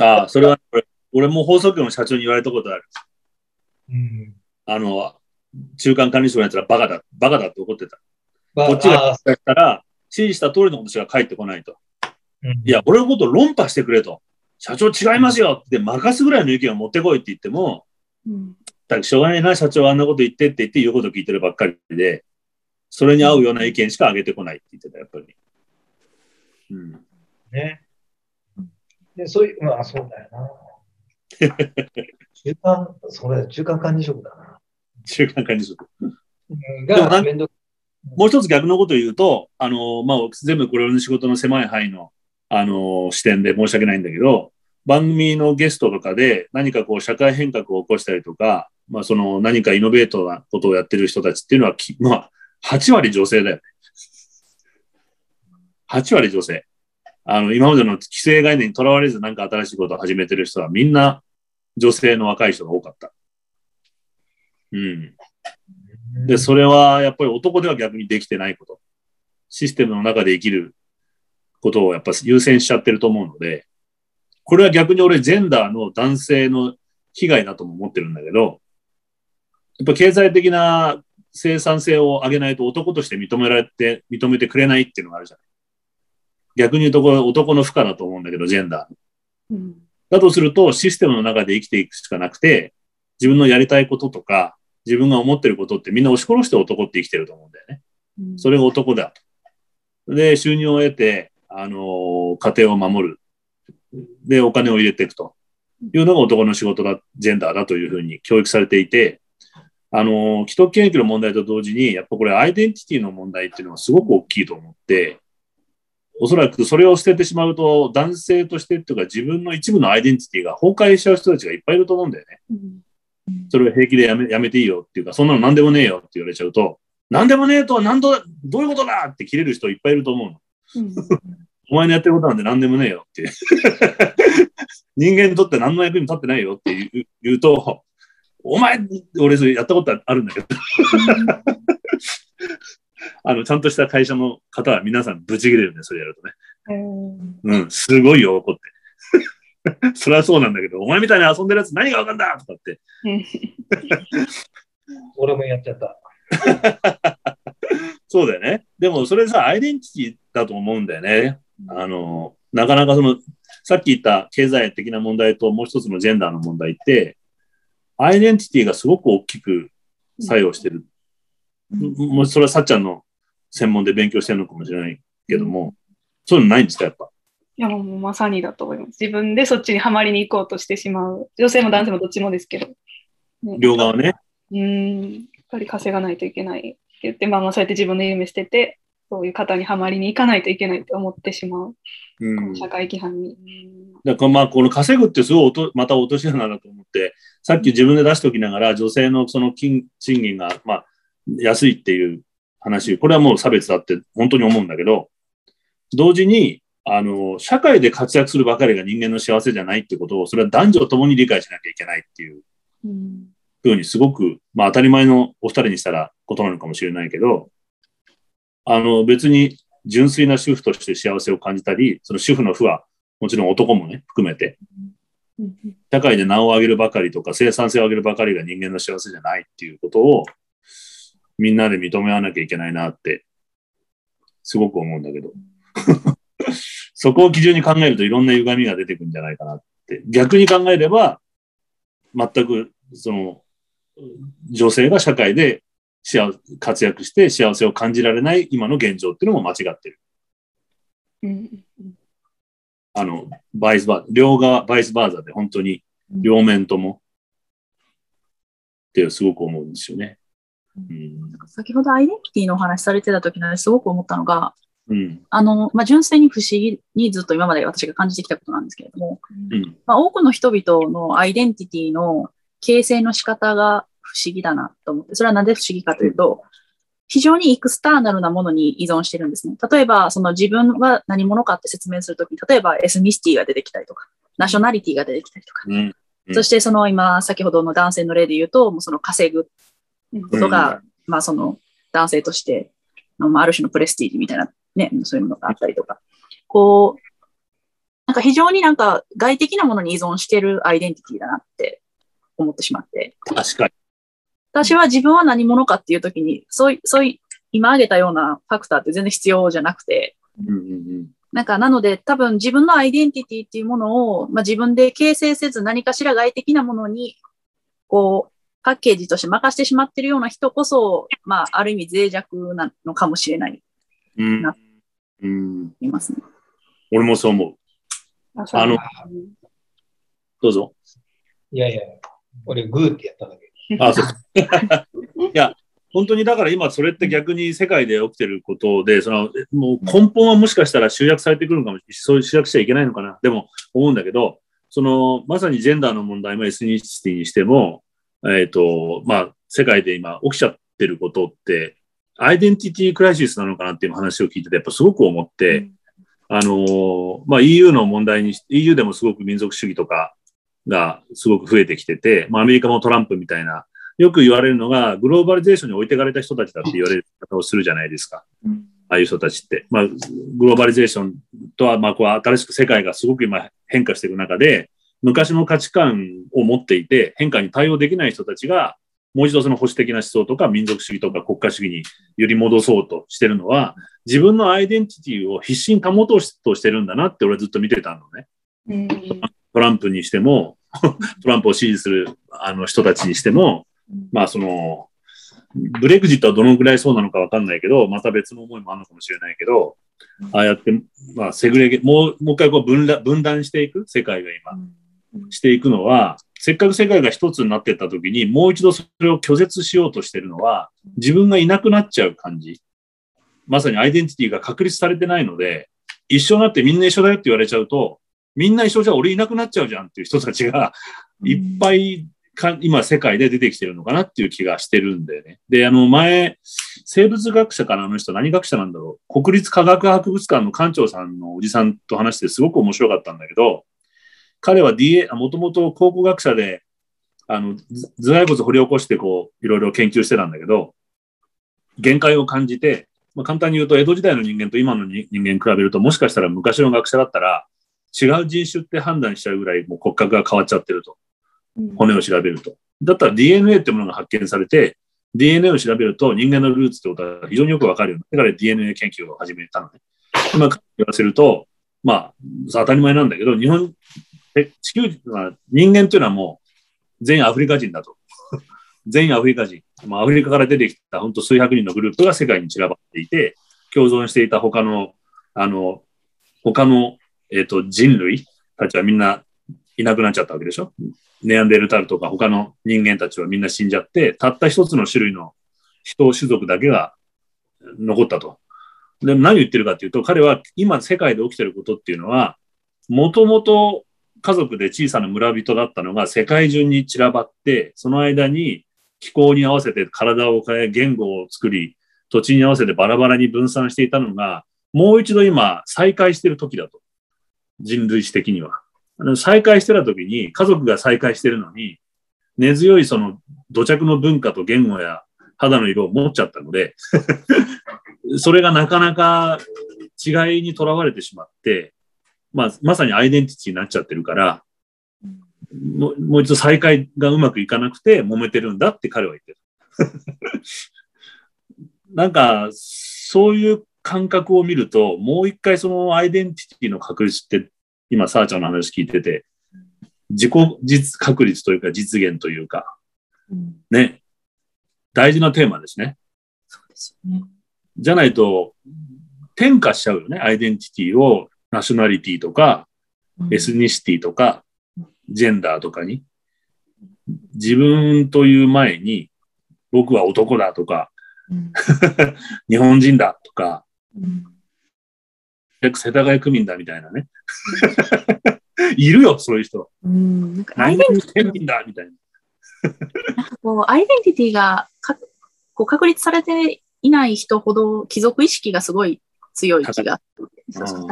ああ、それは、俺俺も放送局の社長に言われたことある。うん。あの、中間管理職のやつらバカだ、バカだって怒ってた。まあこっちがあ言ったら、指示した通りのことしか返ってこないと。うんいや、俺のこと論破してくれと。社長違いますよって任すぐらいの意見を持ってこいって言っても、うん。だしょうがないな、社長はあんなこと言ってって言って言うこと聞いてるばっかりで、それに合うような意見しか上げてこないって言ってた、やっぱり。うん。ね。で、そういう、まあ、そうだよな。中間、それ、中間管理職だな。中間管理職。が面倒もう一つ逆のことを言うと、あの、まあ、全部これの仕事の狭い範囲の、あの、視点で申し訳ないんだけど、番組のゲストとかで何かこう社会変革を起こしたりとか、まあ、その何かイノベートなことをやってる人たちっていうのは、まあ、8割女性だよね。8割女性。あの、今までの既成概念にとらわれず何か新しいことを始めてる人はみんな女性の若い人が多かった。うん。で、それはやっぱり男では逆にできてないこと。システムの中で生きることをやっぱ優先しちゃってると思うので、これは逆に俺、ジェンダーの男性の被害だとも思ってるんだけど、やっぱ経済的な生産性を上げないと男として認められて、認めてくれないっていうのがあるじゃない。逆に言うとこれ男の負荷だと思うんだけど、ジェンダー。うんだとすると、システムの中で生きていくしかなくて、自分のやりたいこととか、自分が思ってることってみんな押し殺して男って生きてると思うんだよね。うんそれが男だと。で、収入を得て、あのー家庭を守る。で、お金を入れていくというのが男の仕事だ、ジェンダーだというふうに教育されていて、あのー既得権益の問題と同時に、やっぱこれアイデンティティの問題っていうのはすごく大きいと思って、おそらくそれを捨ててしまうと、男性としてっていうか自分の一部のアイデンティティが崩壊しちゃう人たちがいっぱいいると思うんだよね。うんそれを平気でやめやめていいよっていうか、そんなの何でもねえよって言われちゃうと、何でもねえとは何度、どういうことだって切れる人いっぱいいると思うの。うんお前のやってることなんて何でもねえよって。人間にとって何の役に立ってないよって言う言うと、お前、俺それやったことあるんだけど、あの、ちゃんとした会社の方は皆さんブチ切れるね、それやるとね。うんうん、すごいよ、怒って。それはそうなんだけど、お前みたいに遊んでるやつ何がわかんだとかって。俺もやっちゃった。そうだよね。でもそれさ、アイデンティティだと思うんだよね。あの、なかなかその、さっき言った経済的な問題ともう一つのジェンダーの問題って、アイデンティティがすごく大きく作用してる。もうそれはさっちゃんの専門で勉強してるのかもしれないけども、そういうのないんですか、やっぱ？いやもうまさにだと思います。自分でそっちにはまりに行こうとしてしまう。女性も男性もどっちもですけど。ね両側ね。うん、やっぱり稼がないといけないって言って、まあまあそうやって自分の夢捨てて、そういう方にはまりに行かないといけないって思ってしまう。うん。社会規範に。だからまあ、この稼ぐってすごいおとまた落とし穴だと思って、さっき自分で出しておきながら、女性のその金賃金が、まあ、安いっていう話、これはもう差別だって本当に思うんだけど、同時に、あの、社会で活躍するばかりが人間の幸せじゃないってことを、それは男女ともに理解しなきゃいけないっていううんふうにすごく、まあ当たり前のお二人にしたらことなのかもしれないけど、あの別に純粋な主婦として幸せを感じたり、その主婦の負はもちろん男もね、含めて、うん社会で名を上げるばかりとか生産性を上げるばかりが人間の幸せじゃないっていうことをみんなで認め合わなきゃいけないなってすごく思うんだけど。そこを基準に考えるといろんな歪みが出てくるんじゃないかなって。逆に考えれば、全くその女性が社会で幸活躍して幸せを感じられない今の現状っていうのも間違ってる。うんあの、バイスバー、両側、バイスバーザで本当に両面ともってすごく思うんですよね。うん。先ほどアイデンティティのお話されてた時にすごく思ったのが、うん。あの、まあ、純粋に不思議にずっと今まで私が感じてきたことなんですけれども、うん。まあ、多くの人々のアイデンティティの形成の仕方が不思議だなと思って、それはなぜ不思議かというと、非常にエクスターナルなものに依存してるんですね。例えば、その自分は何者かって説明するときに、例えばエスニシティが出てきたりとか、ナショナリティが出てきたりとか、うん。うんそしてその今、先ほどの男性の例で言うと、もうその稼ぐことが、まあその男性として、まあある種のプレステージみたいなね、そういうのがあったりとか、こう、なんか非常になんか外的なものに依存してるアイデンティティだなって思ってしまって、確かに。私は自分は何者かっていうときに、そうい、そうい、今挙げたようなファクターって全然必要じゃなくて、うんうんなんか、なので、多分自分のアイデンティティっていうものを、まあ、自分で形成せず何かしら外的なものに、こう、パッケージとして任せてしまってるような人こそ、まあ、ある意味脆弱なのかもしれない、うん。うん。いますね。俺もそう思う。ああのどうぞ。いやいや、俺グーってやっただけ。あ、そう。いや、本当にだから今それって逆に世界で起きてることで、そのもう根本はもしかしたら集約されてくるのかもしれない。そういう集約しちゃいけないのかな。でも思うんだけど、そのまさにジェンダーの問題もエスニシティにしても、えっ、と、まあ世界で今起きちゃってることって、アイデンティティクライシスなのかなっていう話を聞いてて、やっぱすごく思って、あの、まあ EU の問題にし、EU でもすごく民族主義とかがすごく増えてきてて、まあアメリカもトランプみたいな、よく言われるのが、グローバリゼーションに置いてかれた人たちだって言われる方をするじゃないですか。ああいう人たちって。まあ、グローバリゼーションとは、まあ、こう、新しく世界がすごく今変化していく中で、昔の価値観を持っていて、変化に対応できない人たちが、もう一度その保守的な思想とか民族主義とか国家主義に揺り戻そうとしてるのは、自分のアイデンティティを必死に保とうとしてるんだなって俺はずっと見てたのね。うん。トランプにしても、トランプを支持するあの人たちにしても、まあその、ブレグジットはどのぐらいそうなのかわかんないけど、また別の思いもあるのかもしれないけど、ああやって、まあセグレゲ、もう、もう一回こう分断分断していく、世界が今、していくのは、せっかく世界が一つになっていった時に、もう一度それを拒絶しようとしてるのは、自分がいなくなっちゃう感じ。まさにアイデンティティが確立されてないので、一緒になってみんな一緒だよって言われちゃうと、みんな一緒じゃ俺いなくなっちゃうじゃんっていう人たちがいっぱいか今世界で出てきてるのかなっていう気がしてるんだよね。で、あの前、生物学者からあの人何学者なんだろう。国立科学博物館の館長さんのおじさんと話してすごく面白かったんだけど、彼は DA、もともと考古学者で、あの、ず頭蓋骨掘り起こしてこう、いろいろ研究してたんだけど、限界を感じて、まあ、簡単に言うと、江戸時代の人間と今の人間に比べると、もしかしたら昔の学者だったら、違う人種って判断しちゃうぐらいもう骨格が変わっちゃってると。骨を調べると。だったら DNA ってものが発見されて、DNA を調べると人間のルーツってことは非常によくわかるよ。だから DNA 研究を始めたのね。今言わせると、まあ、当たり前なんだけど、日本、え地球人は人間っていうのはもう全アフリカ人だと。全アフリカ人。まあ、アフリカから出てきた本当数百人のグループが世界に散らばっていて、共存していた他の、あの、他の、えっ、と、人類たちはみんないなくなっちゃったわけでしょネアンデルタルとか他の人間たちはみんな死んじゃって、たった一つの種類の人種族だけが残ったと。で何言ってるかっていうと、彼は今世界で起きてることっていうのは、もともと家族で小さな村人だったのが世界中に散らばって、その間に気候に合わせて体を変え、言語を作り、土地に合わせてバラバラに分散していたのが、もう一度今再開してる時だと。人類史的には。再開してた時に家族が再開してるのに、根強いその土着の文化と言語や肌の色を持っちゃったので、それがなかなか違いにとらわれてしまって、まあ、まさにアイデンティティになっちゃってるから、もうもう一度再開がうまくいかなくて揉めてるんだって彼は言ってる。なんか、そういう感覚を見ると、もう一回そのアイデンティティの確立って、今、サーちゃんの話聞いてて、自己実確率というか実現というか、うんね、大事なテーマですね。そうですよね。じゃないと、転化しちゃうよね、アイデンティティをナショナリティとか、エスニシティとか、ジェンダーとかに、自分という前に、僕は男だとか、うん。日本人だとか、うん。世田谷区民だみたいなね。いるよ、そういう人。うん。なんかアイ何デンティティだみたいな。なんかこうアイデンティティがかこう確立されていない人ほど貴族意識がすごい強い気がそ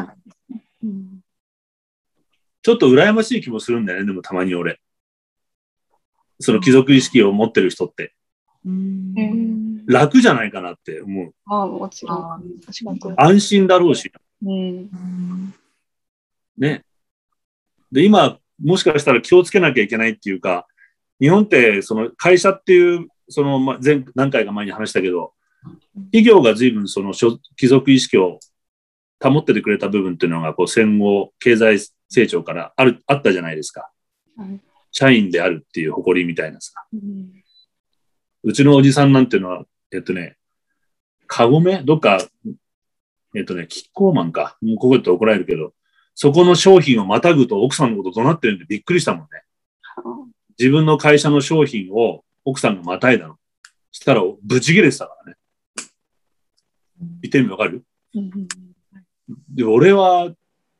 うんちょっと羨ましい気もするんだよね、でもたまに俺。その貴族意識を持ってる人って。うんうん楽じゃないかなって思う。ああ、もちろあん。安心だろうし。うん。うんね。で、今、もしかしたら気をつけなきゃいけないっていうか、日本って、その会社っていう、その、ま、前、何回か前に話したけど、企業が随分その所貴族意識を保っててくれた部分っていうのが、こう戦後経済成長からある、あったじゃないですか。はい社員であるっていう誇りみたいなさ。うんうちのおじさんなんていうのは、えっとね、カゴメ？どっか、えっとね、キッコーマンか。もうここで怒られるけど、そこの商品をまたぐと奥さんのことどうなってるんでびっくりしたもんね。自分の会社の商品を奥さんがまたいだの。したら、ブチギレてたからね。言ってみわかる？うんで、俺は、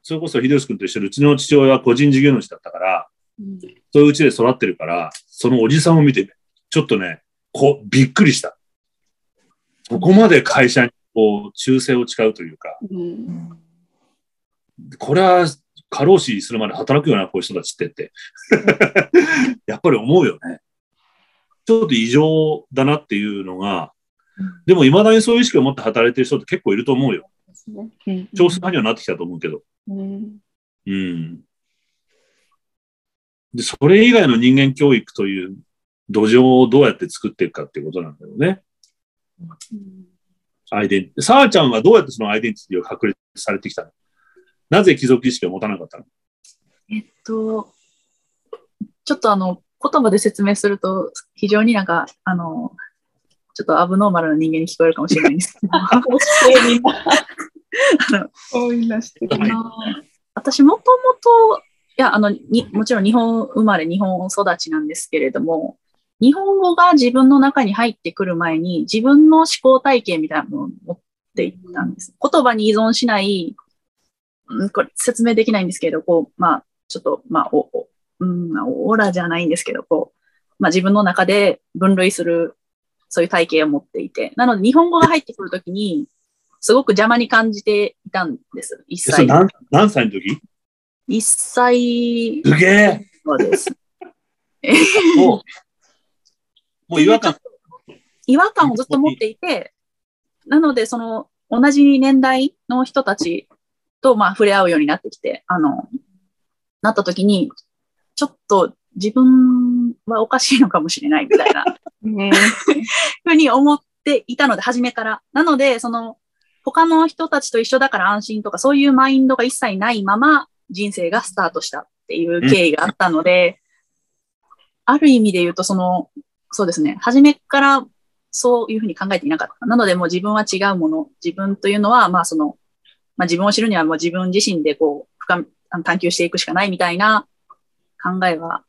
それこそ秀吉君と一緒で、うちの父親は個人事業主だったから、うんそういううちで育ってるから、そのおじさんを見て、ちょっとね、こう、びっくりした。そこまで会社にこう、忠誠を誓うというか、うんこれは過労死するまで働くよな、こういう人たちってって。やっぱり思うよね。ちょっと異常だなっていうのが、でも未だにそういう意識を持って働いてる人って結構いると思うよ。ですね。うん少数派にはなってきたと思うけど。うんうん。で、それ以外の人間教育という土壌をどうやって作っていくかっていうことなんだよね。アイデンティティ。さあちゃんはどうやってそのアイデンティティを確立されてきたの？なぜ貴族意識を持たなかったの？えっと、ちょっとあの、言葉で説明すると、非常になんか、あの、ちょっとアブノーマルな人間に聞こえるかもしれないんですけど、あみんな、のそうみんなしてあの私もともと、いや、あの、に、もちろん日本生まれ、日本育ちなんですけれども、日本語が自分の中に入ってくる前に、自分の思考体系みたいなものを持っていったんです。言葉に依存しない、うん、これ説明できないんですけど、こう、まあ、ちょっと、まあ、お、おうん、オーラじゃないんですけど、こう、まあ自分の中で分類する、そういう体系を持っていて、なので日本語が入ってくるときに、すごく邪魔に感じていたんです。一歳。何何歳の時？一歳すげえそうです。もう、もう違和感。違和感をずっと持っていて、なので、その、同じ年代の人たちと、まあ、触れ合うようになってきて、あの、なった時に、ちょっと自分はおかしいのかもしれないみたいな うんふうに思っていたので、初めから。なので、その、他の人たちと一緒だから安心とか、そういうマインドが一切ないまま人生がスタートしたっていう経緯があったので、ある意味で言うと、その、そうですね、初めからそういうふうに考えていなかった。なので、もう自分は違うもの。自分というのは、まあその、まあ自分を知るにはもう自分自身でこう、深探求していくしかないみたいな考えは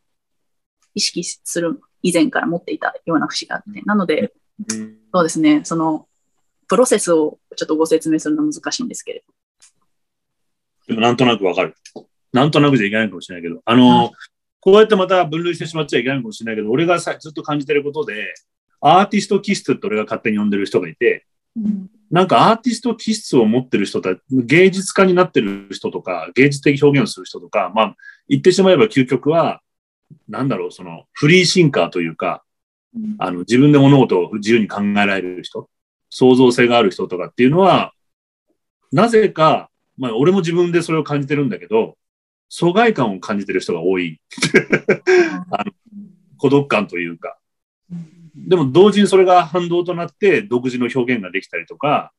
意識する以前から持っていたような節があって。なので、うんそうですね。その、プロセスをちょっとご説明するのは難しいんですけれでもなんとなくわかる。なんとなくじゃいけないかもしれないけど、あの、こうやってまた分類してしまっちゃいけないかもしれないけど、俺がさずっと感じてることで、アーティスト気質って俺が勝手に呼んでる人がいて、なんかアーティスト気質を持ってる人た芸術家になってる人とか、芸術的表現をする人とか、まあ、言ってしまえば究極は、なんだろう、その、フリーシンカーというか、あの、自分で物事を自由に考えられる人、創造性がある人とかっていうのは、なぜか、まあ、俺も自分でそれを感じてるんだけど、疎外感を感じてる人が多い。あ の孤独感というか。でも同時にそれが反動となって独自の表現ができたりとか、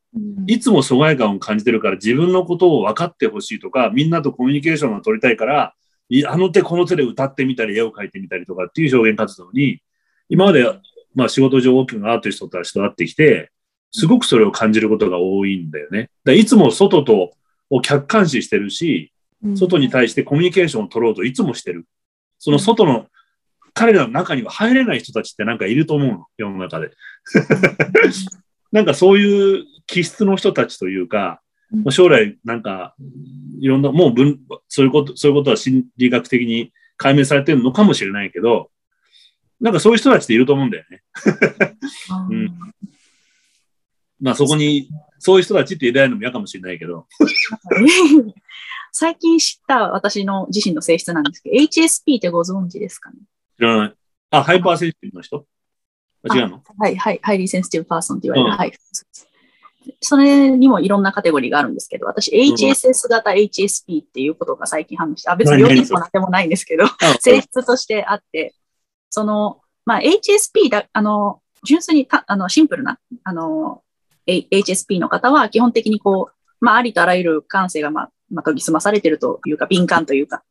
いつも疎外感を感じてるから自分のことを分かってほしいとか、みんなとコミュニケーションが取りたいから、いあの手この手で歌ってみたり、絵を描いてみたりとかっていう表現活動に、今まで、まあ仕事上大きなアーティストたちと会ってきて、すごくそれを感じることが多いんだよね。だいつも外とを客観視してるし、外に対してコミュニケーションを取ろうといつもしてる。その外の、彼らの中には入れない人たちってなんかいると思うの、世の中で。なんかそういう気質の人たちというか、うん将来なんか、いろんな、もう分、そういうこと、そういうことは心理学的に解明されてるのかもしれないけど、なんかそういう人たちっていると思うんだよね。うんまあそこに、そういう人たちって入れられるのも嫌かもしれないけど、最近知った私の自身の性質なんですけど、HSP ってご存知ですかね？知らない。あ、ハイパーセンシティブの人？あ違うの？はい、はい、ハイリーセンシティブパーソンって言われる。うん。はい。それにもいろんなカテゴリーがあるんですけど、私、HSS 型 HSP っていうことが最近判明して、あ、別に病気でもなんでもないんですけど、性質としてあって、その、まあ、HSP だ、あの、純粋にた、あの、シンプルな、あの、HSP の方は基本的にこう、まあ、ありとあらゆる感性が、まあ、まあ、研ぎ澄まされてるというか、敏感というか、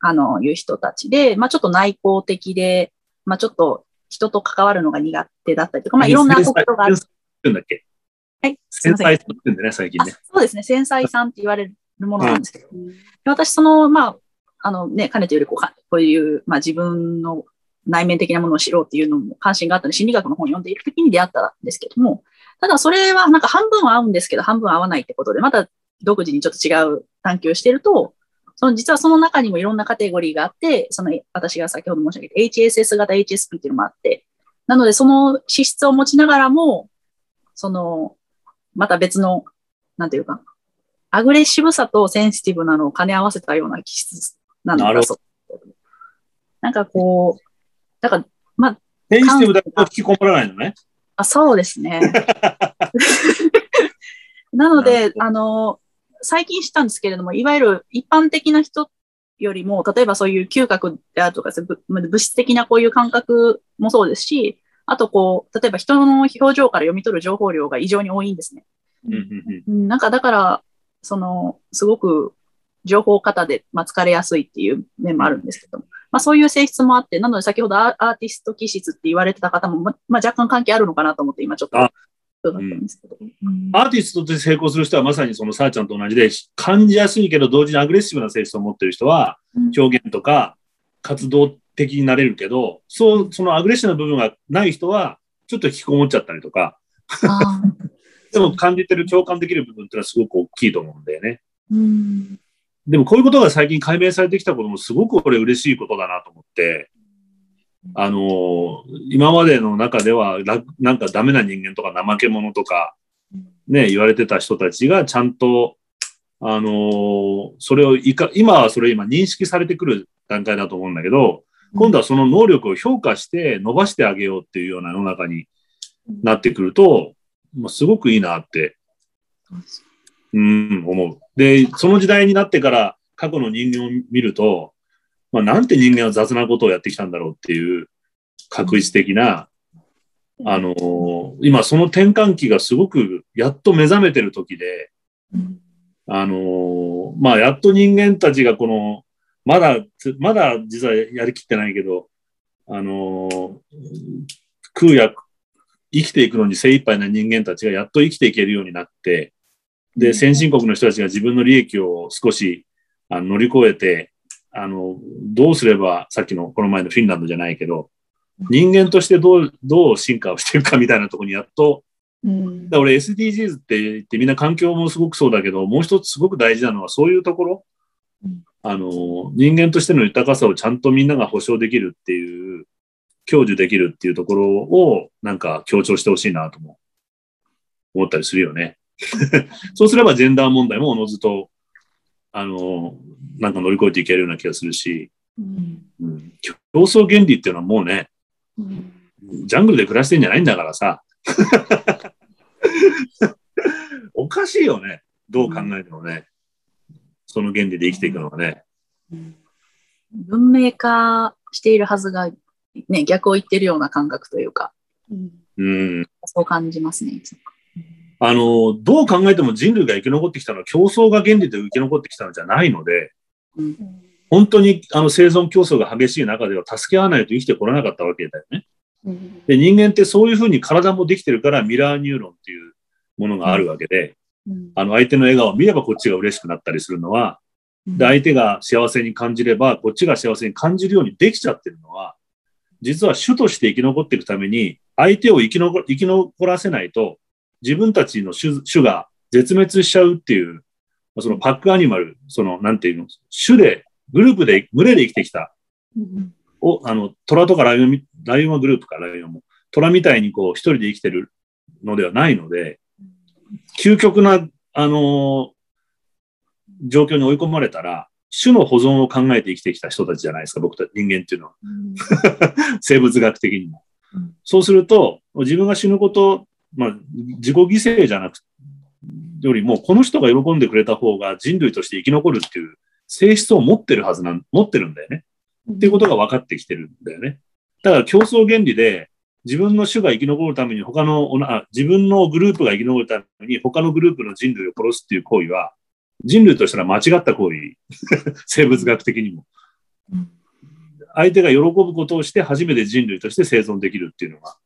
あの、いう人たちで、まあ、ちょっと内向的で、まあ、ちょっと人と関わるのが苦手だったりとか、まあ、いろんな特徴がある。はい。繊ません細って言うんだね、最近あね。そうですね。繊細さんって言われるものなんですけど、私、その、まあ、あのね、かねてよりこうか、こういう、まあ自分の内面的なものを知ろうっていうのも関心があったので、心理学の本を読んでいる時に出会ったんですけども、ただそれはなんか半分は合うんですけど、半分は合わないってことで、また独自にちょっと違う探求をしていると、その実はその中にもいろんなカテゴリーがあって、その私が先ほど申し上げた HSS 型 HSP っていうのもあって、なのでその資質を持ちながらも、その、また別の、なんていうか、アグレッシブさとセンシティブなのを兼ね合わせたような気質なのなるほかそう。なんかこう、だから、まあ、センシティブだと引きこもらないのね。あそうですね。なので、あの、最近知ったんですけれども、いわゆる一般的な人よりも、例えばそういう嗅覚であるとか、物質的なこういう感覚もそうですし、あとこう、例えば人の表情から読み取る情報量が異常に多いんですね。うん、なんかだから、その、すごく情報型で、まあ、疲れやすいっていう面もあるんですけども、まあ、そういう性質もあって、なので先ほどアーティスト気質って言われてた方も、まあ、若干関係あるのかなと思って、今ちょっとうん、アーティストとして成功する人はまさにそのさあちゃんと同じで感じやすいけど同時にアグレッシブな性質を持ってる人は表現とか活動的になれるけど、そうそのアグレッシブな部分がない人はちょっと引きこもっちゃったりとか。でも感じてる共感できる部分っていうのはすごく大きいと思うんだよね。うんでもこういうことが最近解明されてきたこともすごくこれ嬉しいことだなと思って、あの、今までの中では、なんかダメな人間とか怠け者とか、ね、言われてた人たちがちゃんと、あの、それをいか、今はそれ今認識されてくる段階だと思うんだけど、今度はその能力を評価して伸ばしてあげようっていうような世の中になってくると、まあ、すごくいいなって、うん、思う。で、その時代になってから過去の人間を見ると、まあ、なんて人間は雑なことをやってきたんだろうっていう確実的な、あのー、今その転換期がすごくやっと目覚めてる時で、あのー、まあ、やっと人間たちがこの、まだ、まだ実はやりきってないけど、あのー、空や生きていくのに精一杯な人間たちがやっと生きていけるようになって、で、先進国の人たちが自分の利益を少しあの乗り越えて、あの、どうすれば、さっきのこの前のフィンランドじゃないけど、人間としてどう、どう進化をしていくかみたいなところにやっと、うん、だ俺 SDGs って言ってみんな環境もすごくそうだけど、もう一つすごく大事なのはそういうところ、うん、あの、人間としての豊かさをちゃんとみんなが保障できるっていう、享受できるっていうところをなんか強調してほしいなとも思ったりするよね。そうすればジェンダー問題もおのずと、あの、なんか乗り越えていけるような気がするし、うん、うん、競争原理っていうのはもうね、うん、ジャングルで暮らしてんじゃないんだからさ。おかしいよね。どう考えてもね。その原理で生きていくのはね。文明化しているはずが、ね、逆を言ってるような感覚というか、うん、そう感じますね。あの、どう考えても人類が生き残ってきたのは競争が原理で生き残ってきたのじゃないので、うん、本当にあの生存競争が激しい中では助け合わないと生きてこれなかったわけだよね。うん、で人間ってそういうふうに体もできてるからミラーニューロンっていうものがあるわけで、うん、あの相手の笑顔を見ればこっちが嬉しくなったりするのは、で相手が幸せに感じればこっちが幸せに感じるようにできちゃってるのは、実は種として生き残っていくために相手を生き残生き残らせないと自分たちの種種が絶滅しちゃうっていう、そのパックアニマル、その、なんていうの、種で、グループで、群れで生きてきた。お、あの、虎とかライオン、ライオンはグループか、ライオンも。虎みたいにこう、一人で生きてるのではないので、究極な、あのー、状況に追い込まれたら、種の保存を考えて生きてきた人たちじゃないですか、僕たち人間っていうのは。生物学的にも。そうすると、自分が死ぬことまあ、自己犠牲じゃなくよりも、この人が喜んでくれた方が人類として生き残るっていう性質を持ってるはずなん、持ってるんだよね。っていうことが分かってきてるんだよね。だから競争原理で、自分の種が生き残るために他のあ、自分のグループが生き残るために他のグループの人類を殺すっていう行為は、人類としたら間違った行為。生物学的にも。相手が喜ぶことをして初めて人類として生存できるっていうのが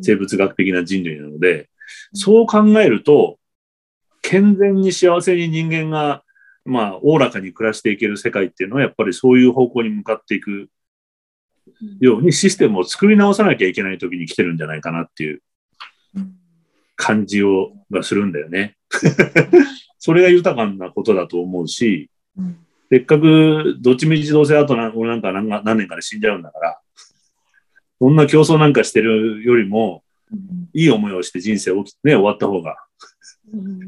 生物学的な人類なので、そう考えると、健全に幸せに人間が、まあ、おおらかに暮らしていける世界っていうのは、やっぱりそういう方向に向かっていくようにシステムを作り直さなきゃいけない時に来てるんじゃないかなっていう感じを、がするんだよね。それが豊かなことだと思うし、せっかくどっちみちどうせあと何なんか何年かで死んじゃうんだから、そんな競争なんかしてるよりも、いい思いをして人生を、ね、終わった方が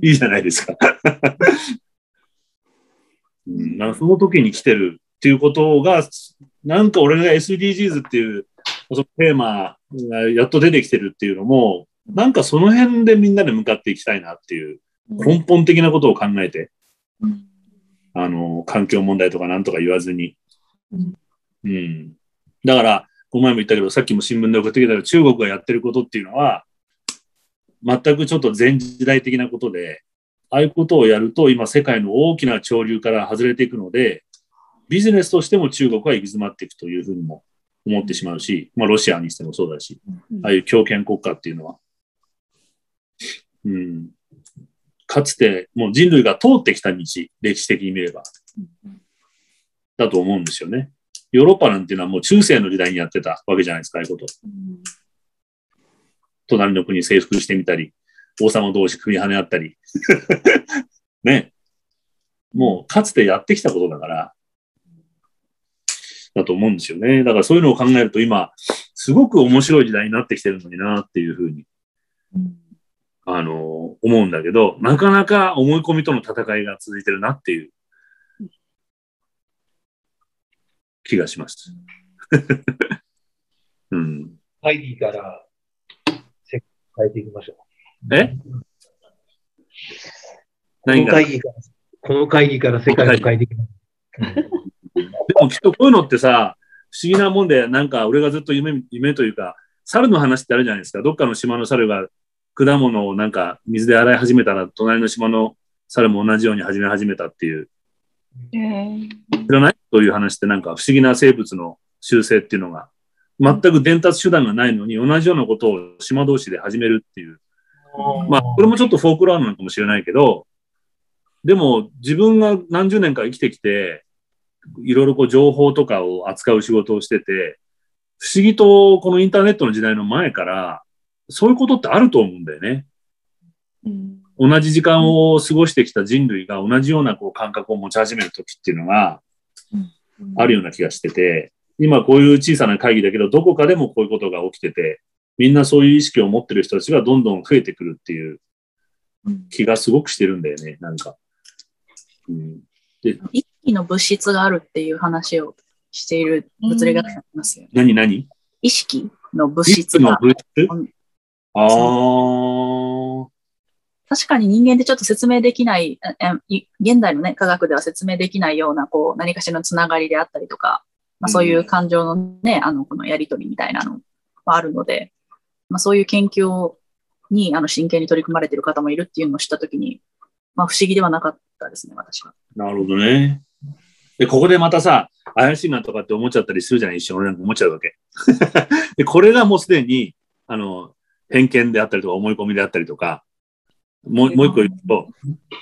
いいじゃないですか。うん、なんかその時に来てるっていうことが、なんか俺が SDGs っていうそのテーマがやっと出てきてるっていうのも、なんかその辺でみんなで向かっていきたいなっていう根本的なことを考えて、あの、環境問題とかなんとか言わずに。うん。だから、この前も言ったけど、さっきも新聞で送ってきたけど、中国がやってることっていうのは、全くちょっと前時代的なことで、ああいうことをやると、今世界の大きな潮流から外れていくので、ビジネスとしても中国は行き詰まっていくというふうにも思ってしまうし、まあロシアにしてもそうだし、ああいう強権国家っていうのは。うん。かつてもう人類が通ってきた道、歴史的に見れば。だと思うんですよね。ヨーロッパなんていうのはもう中世の時代にやってたわけじゃないですか、ああいうこと。隣の国征服してみたり、王様同士首跳ね合ったり。ね。もうかつてやってきたことだから、だと思うんですよね。だからそういうのを考えると今、すごく面白い時代になってきてるのになっていうふうに、あの、思うんだけど、なかなか思い込みとの戦いが続いてるなっていう気がします。うん。会議から変えていきましょう。え？何この会議から、この会議から世界を変えていきます。でもきっとこういうのってさ、不思議なもんで、なんか俺がずっと夢、夢というか、猿の話ってあるじゃないですか。どっかの島の猿が果物をなんか水で洗い始めたら、隣の島の猿も同じように始め始めたっていう。知らない？という話ってなんか不思議な生物の習性っていうのが、全く伝達手段がないのに同じようなことを島同士で始めるっていう。まあ、これもちょっとフォークラーなのかもしれないけど、でも自分が何十年か生きてきて、いろいろこう情報とかを扱う仕事をしてて、不思議とこのインターネットの時代の前から、そういうことってあると思うんだよね。うん、同じ時間を過ごしてきた人類が同じようなこう感覚を持ち始める時っていうのがあるような気がしてて、今こういう小さな会議だけど、どこかでもこういうことが起きてて、みんなそういう意識を持ってる人たちがどんどん増えてくるっていう気がすごくしてるんだよね、なんか。うん、で一気の物質があるっていう話をしている物理学者いますよね。何何？意識の物質が。物質？ああ。確かに人間ってちょっと説明できない、現代のね、科学では説明できないような、こう、何かしらのつながりであったりとか、まあ、そういう感情のね、あの、このやりとりみたいなのはあるので、まあ、そういう研究に、あの、真剣に取り組まれている方もいるっていうのを知ったときに、まあ、不思議ではなかったですね、私は。なるほどね。で、ここでまたさ、怪しいなとかって思っちゃったりするじゃない一瞬俺なんか思っちゃうわけ。で、これがもうすでに、あの、偏見であったりとか思い込みであったりとか、もうもう一個言うと、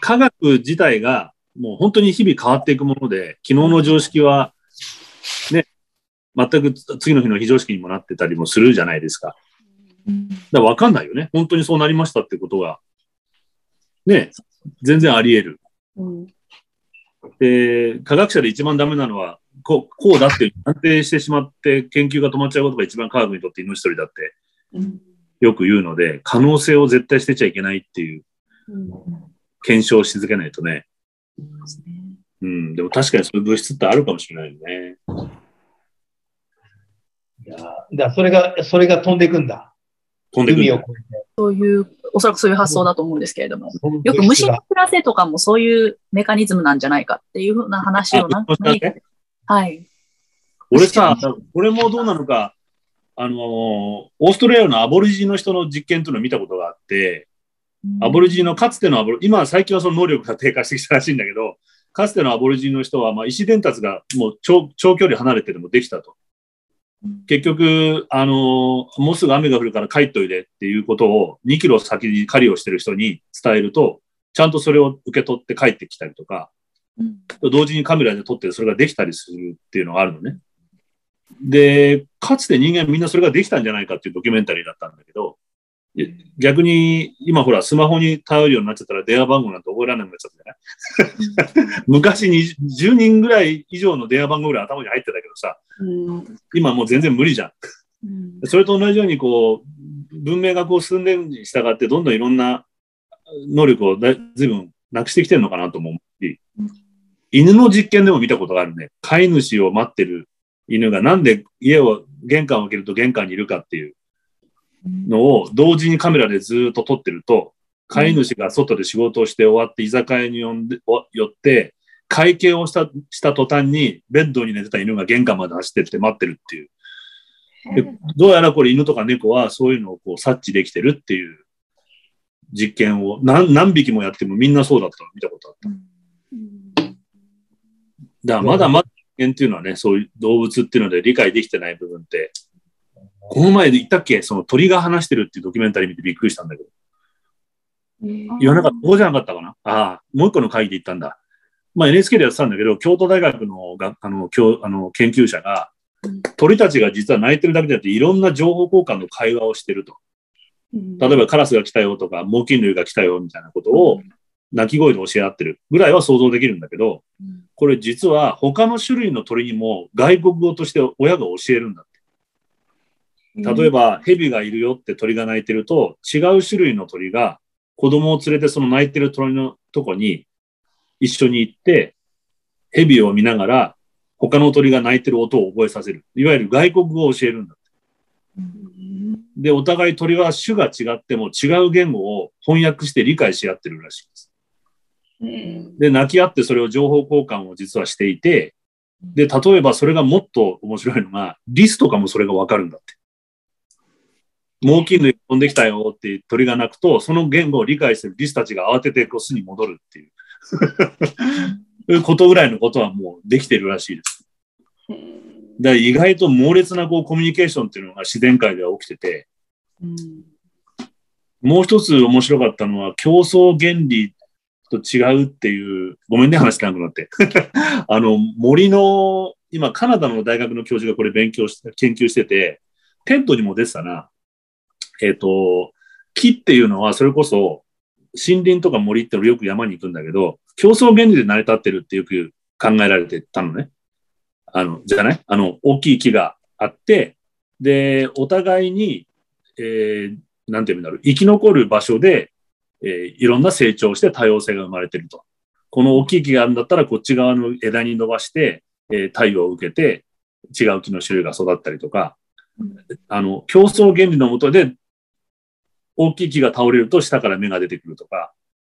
科学自体がもう本当に日々変わっていくもので、昨日の常識は、ね、全く次の日の非常識にもなってたりもするじゃないですか。だから分かんないよね。本当にそうなりましたってことが。ね、全然あり得る。うん、で、科学者で一番ダメなのは、こうこうだって安定してしまって研究が止まっちゃうことが一番科学にとって命取りだってよく言うので、可能性を絶対捨てちゃいけないっていう検証し続けないとね。うん、でも確かにそういう物質ってあるかもしれないよね。いやだそれが、それが飛んでいくんだ。飛んでいく。海を越えて。そういう、おそらくそういう発想だと思うんですけれども、よく虫の暮らせとかもそういうメカニズムなんじゃないかっていうふうな話をなんか、はい。俺さ、これもどうなのか、あの、オーストラリアのアボリジの人の実験というのを見たことがあって、アボリジのかつてのアボリ、今最近はその能力が低下してきたらしいんだけど、かつてのアボリジの人は、まあ、意思伝達がもう長長距離離れてでもできたと。結局、あの、もうすぐ雨が降るから帰っといでっていうことを2キロ先に狩りをしてる人に伝えると、ちゃんとそれを受け取って帰ってきたりとか、同時にカメラで撮ってそれができたりするっていうのがあるのね。で、かつて人間みんなそれができたんじゃないかっていうドキュメンタリーだったんだけど、逆に今ほらスマホに頼るようになっちゃったら電話番号なんて覚えられなくなっちゃったじゃない？昔に10人ぐらい以上の電話番号ぐらい頭に入ってたけどさ、うん、今もう全然無理じゃん。うん、それと同じようにこう、文明がこう進んでるに従ってどんどんいろんな能力をだ随分なくしてきてるのかなと思うし、犬の実験でも見たことがあるね。飼い主を待ってる犬がなんで家を、玄関を開けると玄関にいるかっていうのを同時にカメラでずっと撮ってると、飼い主が外で仕事をして終わって居酒屋に呼んで寄って、会計をしたした途端にベッドに寝てた犬が玄関まで走ってって待ってるっていう。でどうやらこれ犬とか猫はそういうのをこう察知できてるっていう実験を何何匹もやってもみんなそうだったの見たことあった。だからまだまだ人間っていうのはね、そういう動物っていうので理解できてない部分って、この前で言ったっけ？その鳥が話してるっていうドキュメンタリー見てびっくりしたんだけど。言わなかった、ここじゃなかったかな？ああ、もう一個の会議で言ったんだ。まあ NHK でやってたんだけど、京都大学のがあの教あの研究者が、鳥たちが実は鳴いてるだけじゃなくて、いろんな情報交換の会話をしてると。例えばカラスが来たよとか、猛禽類が来たよみたいなことを、鳴き声で教え合ってるぐらいは想像できるんだけど、これ実は他の種類の鳥にも外国語として親が教えるんだ。例えば、蛇がいるよって鳥が鳴いてると、違う種類の鳥が子供を連れてその鳴いてる鳥のとこに一緒に行って、蛇を見ながら他の鳥が鳴いてる音を覚えさせる。いわゆる外国語を教えるんだって。で、お互い鳥は種が違っても違う言語を翻訳して理解し合ってるらしいです。で、泣き合ってそれを情報交換を実はしていて、で、例えばそれがもっと面白いのが、リスとかもそれがわかるんだって。猛禽類飛んできたよって鳥が鳴くと、その言語を理解してるリスたちが慌ててこう巣に戻るっていう。いうことぐらいのことはもうできてるらしいです。だ意外と猛烈なこうコミュニケーションっていうのが自然界では起きてて、もう一つ面白かったのは競争原理と違うっていう、ごめんね、話長くなって。あの、森の、今、カナダの大学の教授がこれ勉強して、研究してて、テントにも出てたな。えっ、ー、と、木っていうのは、それこそ、森林とか森ってよく山に行くんだけど、競争原理で成り立ってるってよく考えられてたのね。あの、じゃない？あの、大きい木があって、で、お互いに、えー、なんていうんだろう、生き残る場所で、えー、いろんな成長して多様性が生まれてると。この大きい木があるんだったら、こっち側の枝に伸ばして、えー、太陽を受けて、違う木の種類が育ったりとか、あの、競争原理のもとで、大きい木が倒れると下から芽が出てくるとか、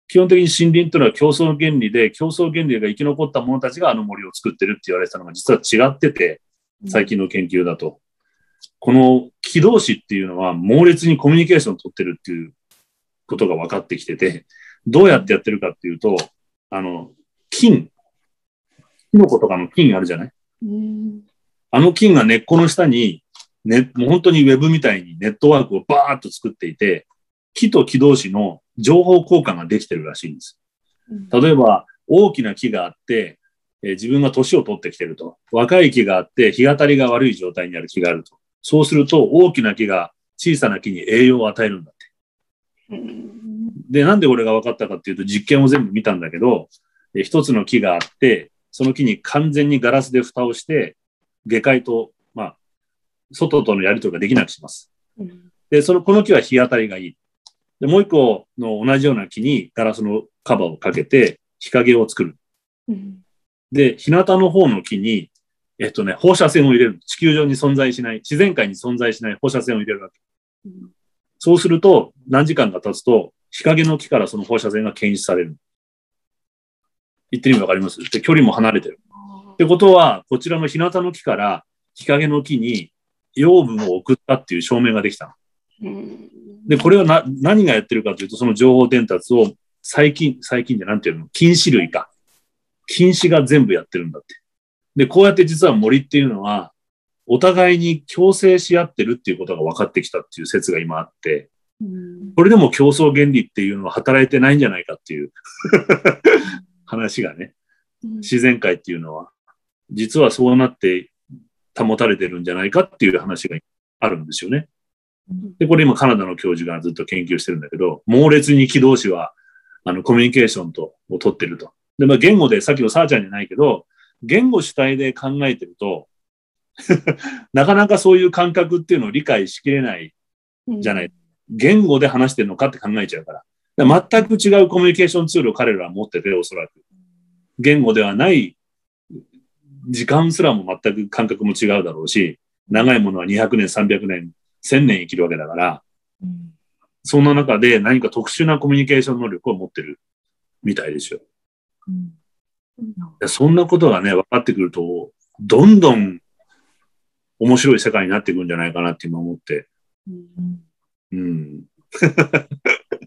基本的に森林というのは競争原理で、競争原理が生き残った者たちがあの森を作ってるって言われてたのが実は違ってて、最近の研究だと。この木同士っていうのは猛烈にコミュニケーションを取ってるっていうことが分かってきてて、どうやってやってるかっていうと、あの、菌、キノコとかの菌あるじゃない？あの菌が根っこの下に、ね、もう本当にウェブみたいにネットワークをバーッと作っていて、木と木同士の情報交換ができてるらしいんです。例えば、大きな木があって、えー、自分が年を取ってきてると。若い木があって、日当たりが悪い状態にある木があると。そうすると、大きな木が小さな木に栄養を与えるんだって。で、なんで俺が分かったかっていうと、実験を全部見たんだけど、えー、一つの木があって、その木に完全にガラスで蓋をして、下界と、まあ、外とのやり取りができなくします。で、その、この木は日当たりがいい。で、もう一個の同じような木にガラスのカバーをかけて日陰を作る。うん、で、日向の方の木に、えっとね、放射線を入れる。地球上に存在しない、自然界に存在しない放射線を入れるわけ。うん、そうすると、何時間か経つと、日陰の木からその放射線が検出される。言ってる意味わかります？で、距離も離れてる。ってことは、こちらの日向の木から日陰の木に養分を送ったっていう証明ができた。うんで、これはな、何がやってるかというと、その情報伝達を最近、最近でなんていうの？禁止類か。禁止が全部やってるんだって。で、こうやって実は森っていうのは、お互いに共生し合ってるっていうことが分かってきたっていう説が今あって、これでも競争原理っていうのは働いてないんじゃないかっていう 話がね、自然界っていうのは、実はそうなって保たれてるんじゃないかっていう話があるんですよね。で、これ今カナダの教授がずっと研究してるんだけど、猛烈に軌道詞は、あの、コミュニケーションと、を取ってると。で、まあ、言語で、さっきのさーちゃんじゃないけど、言語主体で考えてると なかなかそういう感覚っていうのを理解しきれないじゃない。言語で話してるのかって考えちゃうから。から全く違うコミュニケーションツールを彼らは持ってて、おそらく。言語ではない時間すらも全く感覚も違うだろうし、長いものは200年、300年1000年生きるわけだから、うんそんな中で何か特殊なコミュニケーション能力を持ってるみたいですよ。うんそんなことがね、分かってくると、どんどん面白い世界になっていくんじゃないかなって今思って。うんうん。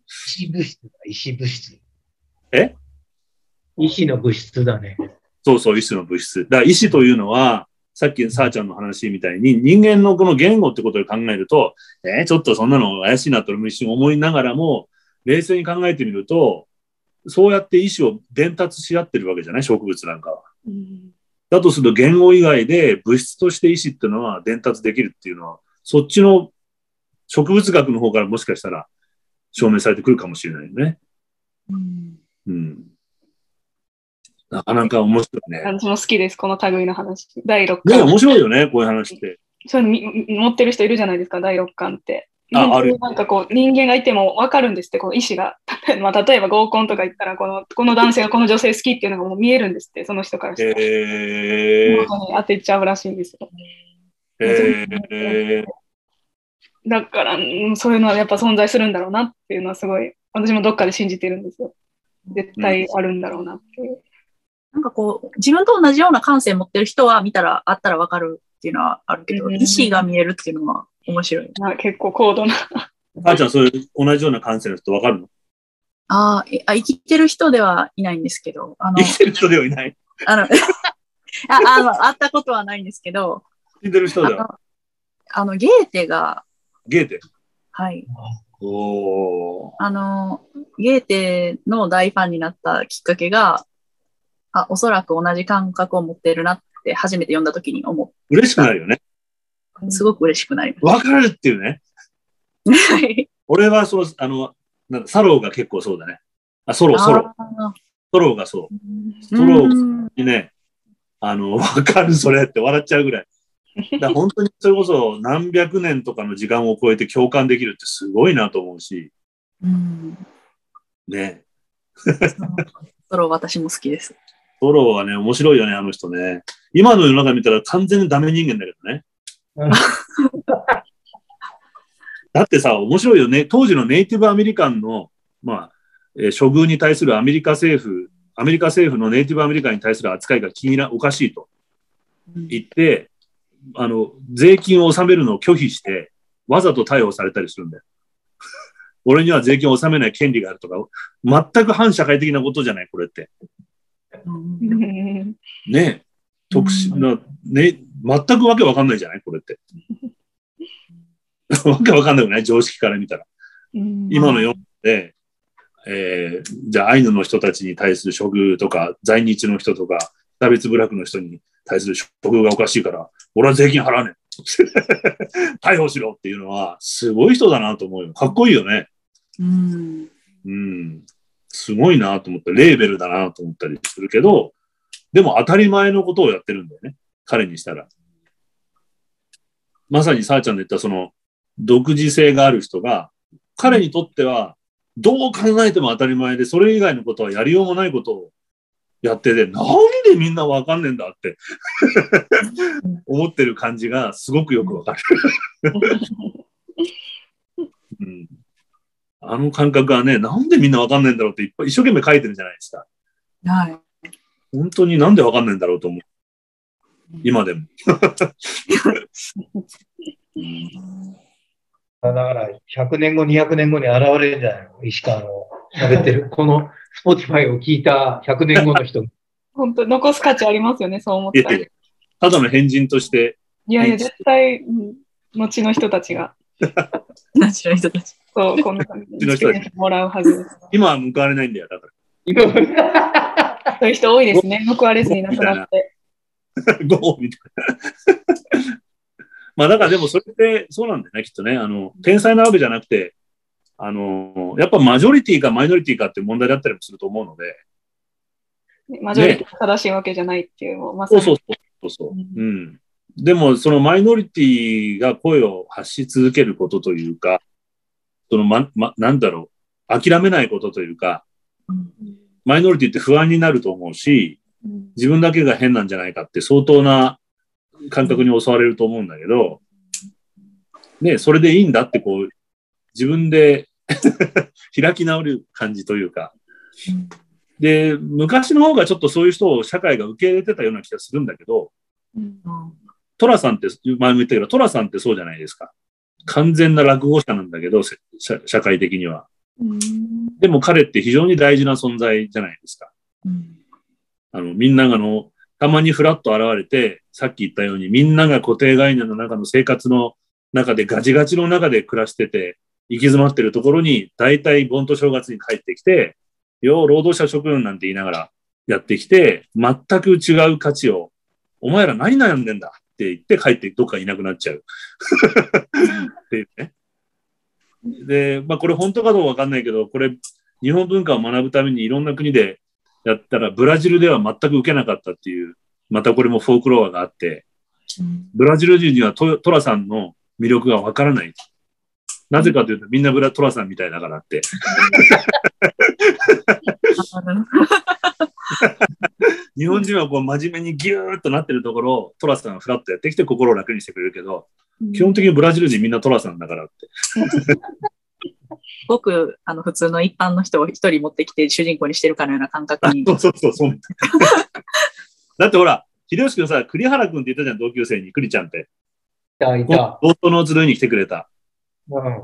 石物質だ、石物質。え？石の物質だね。そうそう、意志の物質。だから意志というのは、さっきさあちゃんの話みたいに、人間のこの言語ってことで考えると、えーちょっとそんなの怪しいなと一瞬思いながらも、冷静に考えてみると、そうやって意志を伝達し合ってるわけじゃない？植物なんかは。うんだとすると言語以外で物質として意志っていうのは伝達できるっていうのは、そっちの植物学の方からもしかしたら証明されてくるかもしれないよね。うんうん。なかなか面白いね。私も好きです、この類の話。第6ね、巻。面白いよね、こういう話って。そういうのみ持ってる人いるじゃないですか、第6巻って。ああるなんかこう、人間がいても分かるんですって、この意思が。まあ、例えば合コンとか言ったら、この、この男性がこの女性好きっていうのがもう見えるんですって、その人からしたら。えー、本当に当てちゃうらしいんですよ。えー、だから、うんそういうのはやっぱ存在するんだろうなっていうのはすごい、私もどっかで信じてるんですよ。絶対あるんだろうなっていう。なんかこう、自分と同じような感性持ってる人は見たら、あったらわかるっていうのはあるけど、うん意思が見えるっていうのは面白い。まあ、結構高度な。あーちゃん、そういう同じような感性の人わかるの？ああ、生きてる人ではいないんですけど、あの生、きてる人ではいない。あの、ああの、会ったことはないんですけど、生きてる人あでは。の、あのゲーテが、ゲーテ？はい、おー。あの、ゲーテの大ファンになったきっかけが、あ、おそらく同じ感覚を持ってるなって初めて読んだ時に思嬉しくなるよね。う。すごく嬉しくなりまわかるっていうね。は い俺はその、あの、なんだサローが結構そうだね。あ、ソロ、ソロ。あソローがそう。ーストロにね、あの、わかるそれって笑っちゃうぐらい。だ本当にそれこそ何百年とかの時間を超えて共感できるってすごいなと思うし、うん。ね。ソロ私も好きです。ソローはね、面白いよね、あの人ね。今の世の中見たら完全にダメ人間だけどね。うん だってさ、面白いよね。当時のネイティブアメリカンの、まあ、えー処遇に対するアメリカ政府、アメリカ政府のネイティブアメリカンに対する扱いが気にな、おかしいと言って、あの、税金を納めるのを拒否して、わざと逮捕されたりするんだよ。俺には税金を納めない権利があるとか、全く反社会的なことじゃない、これって。うんねえ。特殊な、ね、全くわけわかんないじゃない？これって。わけわかんなくない常識から見たら。今の世で、えーじゃあアイヌの人たちに対する処遇とか、在日の人とか、差別部落の人に対する処遇がおかしいから、俺は税金払わねえ。逮捕しろっていうのは、すごい人だなと思うよ。かっこいいよね。うん。うん。すごいなと思った。レーベルだなと思ったりするけど、でも当たり前のことをやってるんだよね。彼にしたら。まさにさあちゃんの言ったその独自性がある人が、彼にとってはどう考えても当たり前で、それ以外のことはやりようもないことをやってて、なんでみんなわかんねえんだって 思ってる感じがすごくよくわかる。うんあの感覚はね、なんでみんなわかんないんだろうっていっぱい一生懸命書いてるじゃないですか。はい。本当になんでわかんないんだろうと思う。今でも。だから、100年後、200年後に現れるんじゃないの？石川の喋ってる。この Spotify を聞いた100年後の人。本当、残す価値ありますよね、そう思ったら。ただの変人として、いやいや、絶対、うん後の人たちが、ナチュラル人たち。そう、こんな感じでもらうはずです。今は報われないんだよ。だか今そういう人多いですね。報われずに亡くなって。ら。ゴーみたいな。まあだからでもそれってそうなんだよね、きっとね。あの、天才なわけじゃなくて、あの、やっぱマジョリティかマイノリティかっていう問題だったりもすると思うので、マジョリティが正しいわけじゃないっていうのを、まさに。そうそうそうそう。うん。でも、そのマイノリティが声を発し続けることというか、そのま、ま、なんだろう、諦めないことというか、マイノリティって不安になると思うし、自分だけが変なんじゃないかって相当な感覚に襲われると思うんだけど、ね、それでいいんだってこう、自分で 開き直る感じというか。で、昔の方がちょっとそういう人を社会が受け入れてたような気がするんだけど、トラさんって、前も言ったけど、トラさんってそうじゃないですか。完全な落語者なんだけど、社社会的には。でも彼って非常に大事な存在じゃないですか。あの、みんながの、たまにフラッと現れて、さっき言ったように、みんなが固定概念の中の生活の中でガチガチの中で暮らしてて、行き詰まってるところに、大体盆と正月に帰ってきて、よう労働者諸君なんて言いながらやってきて、全く違う価値を、お前ら何悩んでんだ？って言って帰ってどっかいなくなっちゃう。っていうね。で、まあこれ本当かどうかわかんないけど、これ日本文化を学ぶためにいろんな国でやったら、ブラジルでは全く受けなかったっていう、またこれもフォークロアがあって、ブラジル人にはトトラさんの魅力がわからない。なぜかというと、みんなブラトラさんみたいだからって。日本人はこう真面目にギューッとなってるところをトラさんがフラッとやってきて心を楽にしてくれるけど、基本的にブラジル人みんなトラさんだからって。ごくあの普通の一般の人を一人持ってきて主人公にしてるかのような感覚に。そうそうそうそう。だってほら、秀吉君さ、栗原君って言ったじゃん、同級生に、栗ちゃんって。いた、いた。冒頭の集いに来てくれた。うん。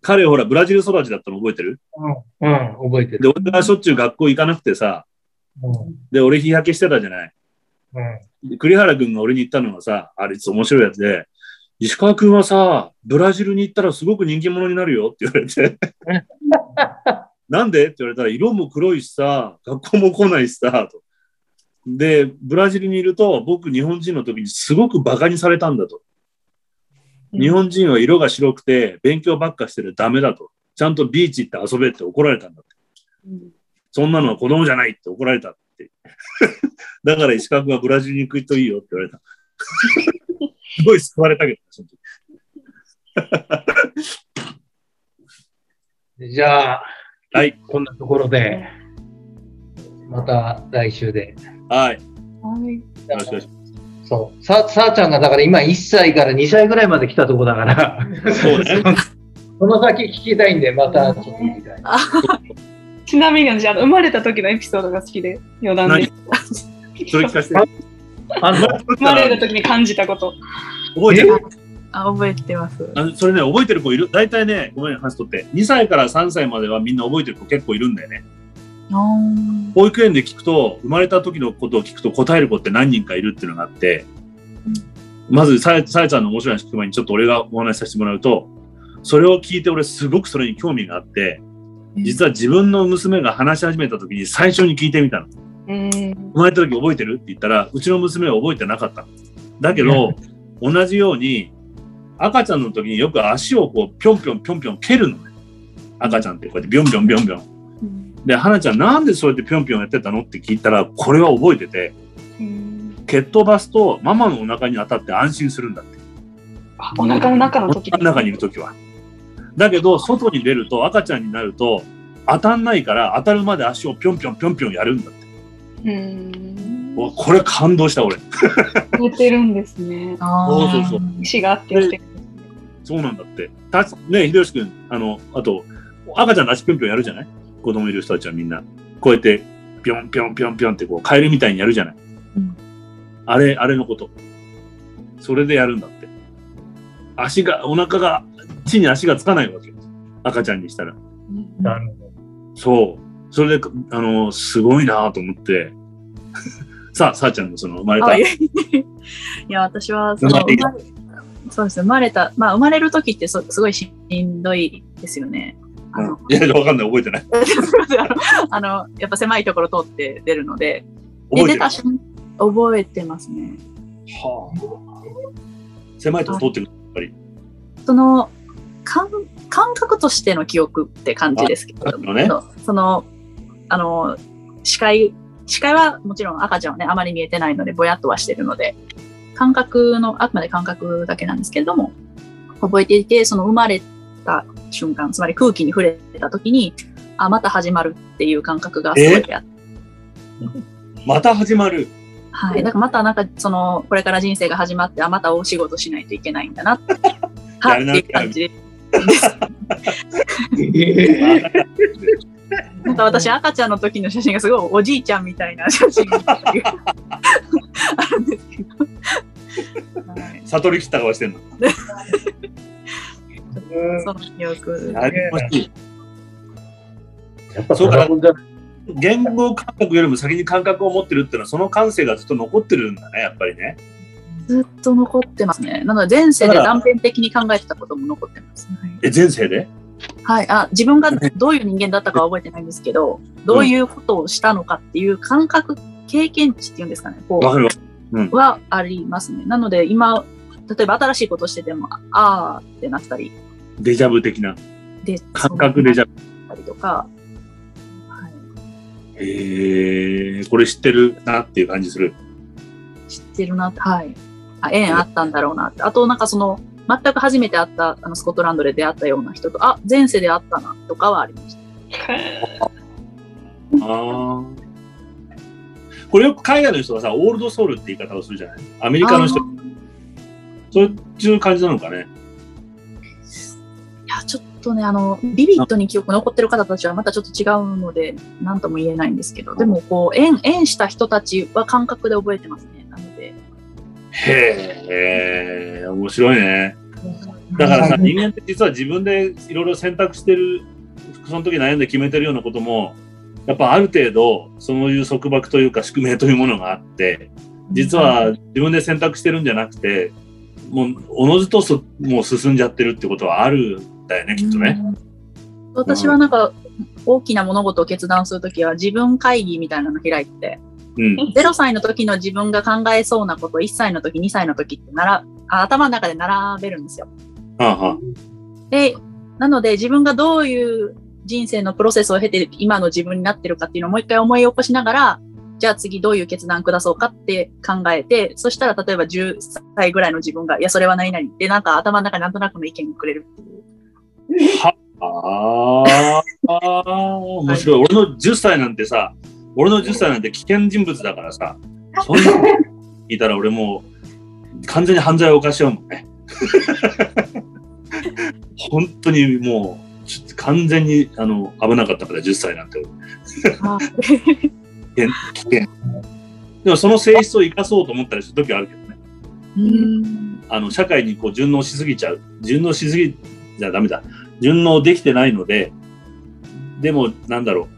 彼ほら、ブラジル育ちだったの覚えてる？うん、うん、覚えてる。で、俺がしょっちゅう学校行かなくてさ、うん、で、俺日焼けしてたじゃない。うん。栗原君が俺に言ったのはさ、あれいつ面白いやつで、石川君はさ、ブラジルに行ったらすごく人気者になるよって言われて なんで？って言われたら、色も黒いしさ、学校も来ないしさ、と。で、ブラジルにいると、僕日本人の時にすごく馬鹿にされたんだと。日本人は色が白くて勉強ばっかしてるダメだと。ちゃんとビーチ行って遊べって怒られたんだって。うん、そんなのは子供じゃないって怒られたって。だから石川君はブラジルに行くといいよって言われた。すごい救われたけど、その時。じゃあ、はい。こんなところで、また来週で。はい。はい。よろしくお願いします。そう。さ、さあちゃんがだから今1歳から2歳ぐらいまで来たとこだから。そうね。その先聞きたいんで、またちょっと聞きたい。ちなみに私、あの生まれた時のエピソードが好きで、余談です。それ聞かせて。あの生まれた時に感じたこと。覚えてる？あ覚えてますあ。それね、覚えてる子いる？大体ね、ごめん、話とって。2歳から3歳まではみんな覚えてる子結構いるんだよね。保育園で聞くと、生まれた時のことを聞くと答える子って何人かいるっていうのがあって、まずさや、さやちゃんの面白い話聞く前にちょっと俺がお話しさせてもらうと、それを聞いて俺すごくそれに興味があって、実は自分の娘が話し始めた時に最初に聞いてみたの。生まれた時覚えてる？って言ったら、うちの娘は覚えてなかった。だけど、同じように、赤ちゃんの時によく足をこう、ぴょんぴょんぴょんぴょん蹴るのね。赤ちゃんってこうやってビョンビョンビョンビョン。で、花ちゃんなんでそうやってぴょんぴょんやってたの？って聞いたら、これは覚えてて、蹴っ飛ばすとママのお腹に当たって安心するんだって。あお腹の中の時お腹の中にいる時は。だけど、外に出ると赤ちゃんになると、当たんないから当たるまで足をぴょんぴょんぴょんぴょんやるんだって。うんこれ感動した俺。似てるんですね。そうそうそう。意志があってそうなんだって。たね秀吉君、あの、あと、赤ちゃんの足ぴょんぴょんやるじゃない？子供いる人たちはみんな、こうやって、ぴょんぴょんぴょんぴょんってこう、カエルみたいにやるじゃない？うん、あれ、あれのこと。それでやるんだって。足が、お腹が、地に足がつかないわけ。赤ちゃんにしたら。なるほど。そう。それで、あの、すごいなと思って。さあ、さあちゃんのその生まれた。いや、私はそのそうですね、生まれた、まあ、生まれる時ってすごいしんどいですよね。あの、いや、わかんない、覚えてない。あの、やっぱ狭いところ通って出るので、覚えてた覚えてますね。はあ。狭いとこ通ってる、やっぱり。その、感感覚としての記憶って感じですけど、ね、その、あの、視界、視界はもちろん赤ちゃんはね、あまり見えてないので、ぼやっとはしてるので、感覚の、あくまで感覚だけなんですけれども、覚えていて、その生まれた瞬間、つまり空気に触れた時に、あ、また始まるっていう感覚がすごいあって。また始まる？はい。だからまたなんか、その、これから人生が始まって、あ、また大仕事しないといけないんだなって、はっていう感じ。なんか私、赤ちゃんの時の写真がすごいおじいちゃんみたいな写真があるんですけど。はい、悟り切った顔してんの。その記憶。やっぱそうか言語感覚よりも先に感覚を持ってるっていうのは、その感性がずっと残ってるんだね、やっぱりね。ずっと残ってますね。なので前世で断片的に考えてたことも残ってます。はいえ、前世で？はい、あ自分がどういう人間だったかは覚えてないんですけど、どういうことをしたのかっていう感覚、経験値っていうんですかね、こわかるわ。う、はありますね。なので今、例えば新しいことしてても、あーってなったり、デジャブ的な。で、感覚デジャブ。ったりとか、はい、へえこれ知ってるなっていう感じする。知ってるなって、はい。あ、縁あったんだろうなって。あと、なんかその、全く初めて会った、あの、スコットランドで出会ったような人と、あ、前世で会ったな、とかはありました。ああ。これよく海外の人がさ、オールドソウルって言い方をするじゃない？アメリカの人あ、そういう感じなのかね？いや、ちょっとね、あの、ビビッドに記憶残ってる方たちはまたちょっと違うので、なんとも言えないんですけど、でも、こう、縁、縁した人たちは感覚で覚えてますね。へえ、面白いね。だからさ、人間って実は自分でいろいろ選択してる、その時悩んで決めてるようなことも、やっぱある程度、そういう束縛というか宿命というものがあって、実は自分で選択してるんじゃなくて、もう、おのずとそもう進んじゃってるってことはあるんだよね、きっとね。うん私はなんか、大きな物事を決断するときは自分会議みたいなの開いて、うん。0歳の時の自分が考えそうなこと、1歳の時、2歳の時ってならあ頭の中で並べるんですよ。で、なので自分がどういう人生のプロセスを経て今の自分になってるかっていうのをもう一回思い起こしながら、じゃあ次どういう決断下そうかって考えて、そしたら例えば10歳ぐらいの自分が、いや、それは何々ってなんか頭の中になんとなくの意見をくれるっていう。ああ、面白い。俺の10歳なんてさ、俺の10歳なんて危険人物だからさ、そんなの聞いたら俺もう完全に犯罪を犯しちゃうもんね。本当にもう、ちょっと完全にあの危なかったから、10歳なんて。あ危険。危険でもその性質を生かそうと思ったりするときはあるけどね。うんあの社会にこう順応しすぎちゃう。順応しすぎじゃダメだ。順応できてないので、でもなんだろう。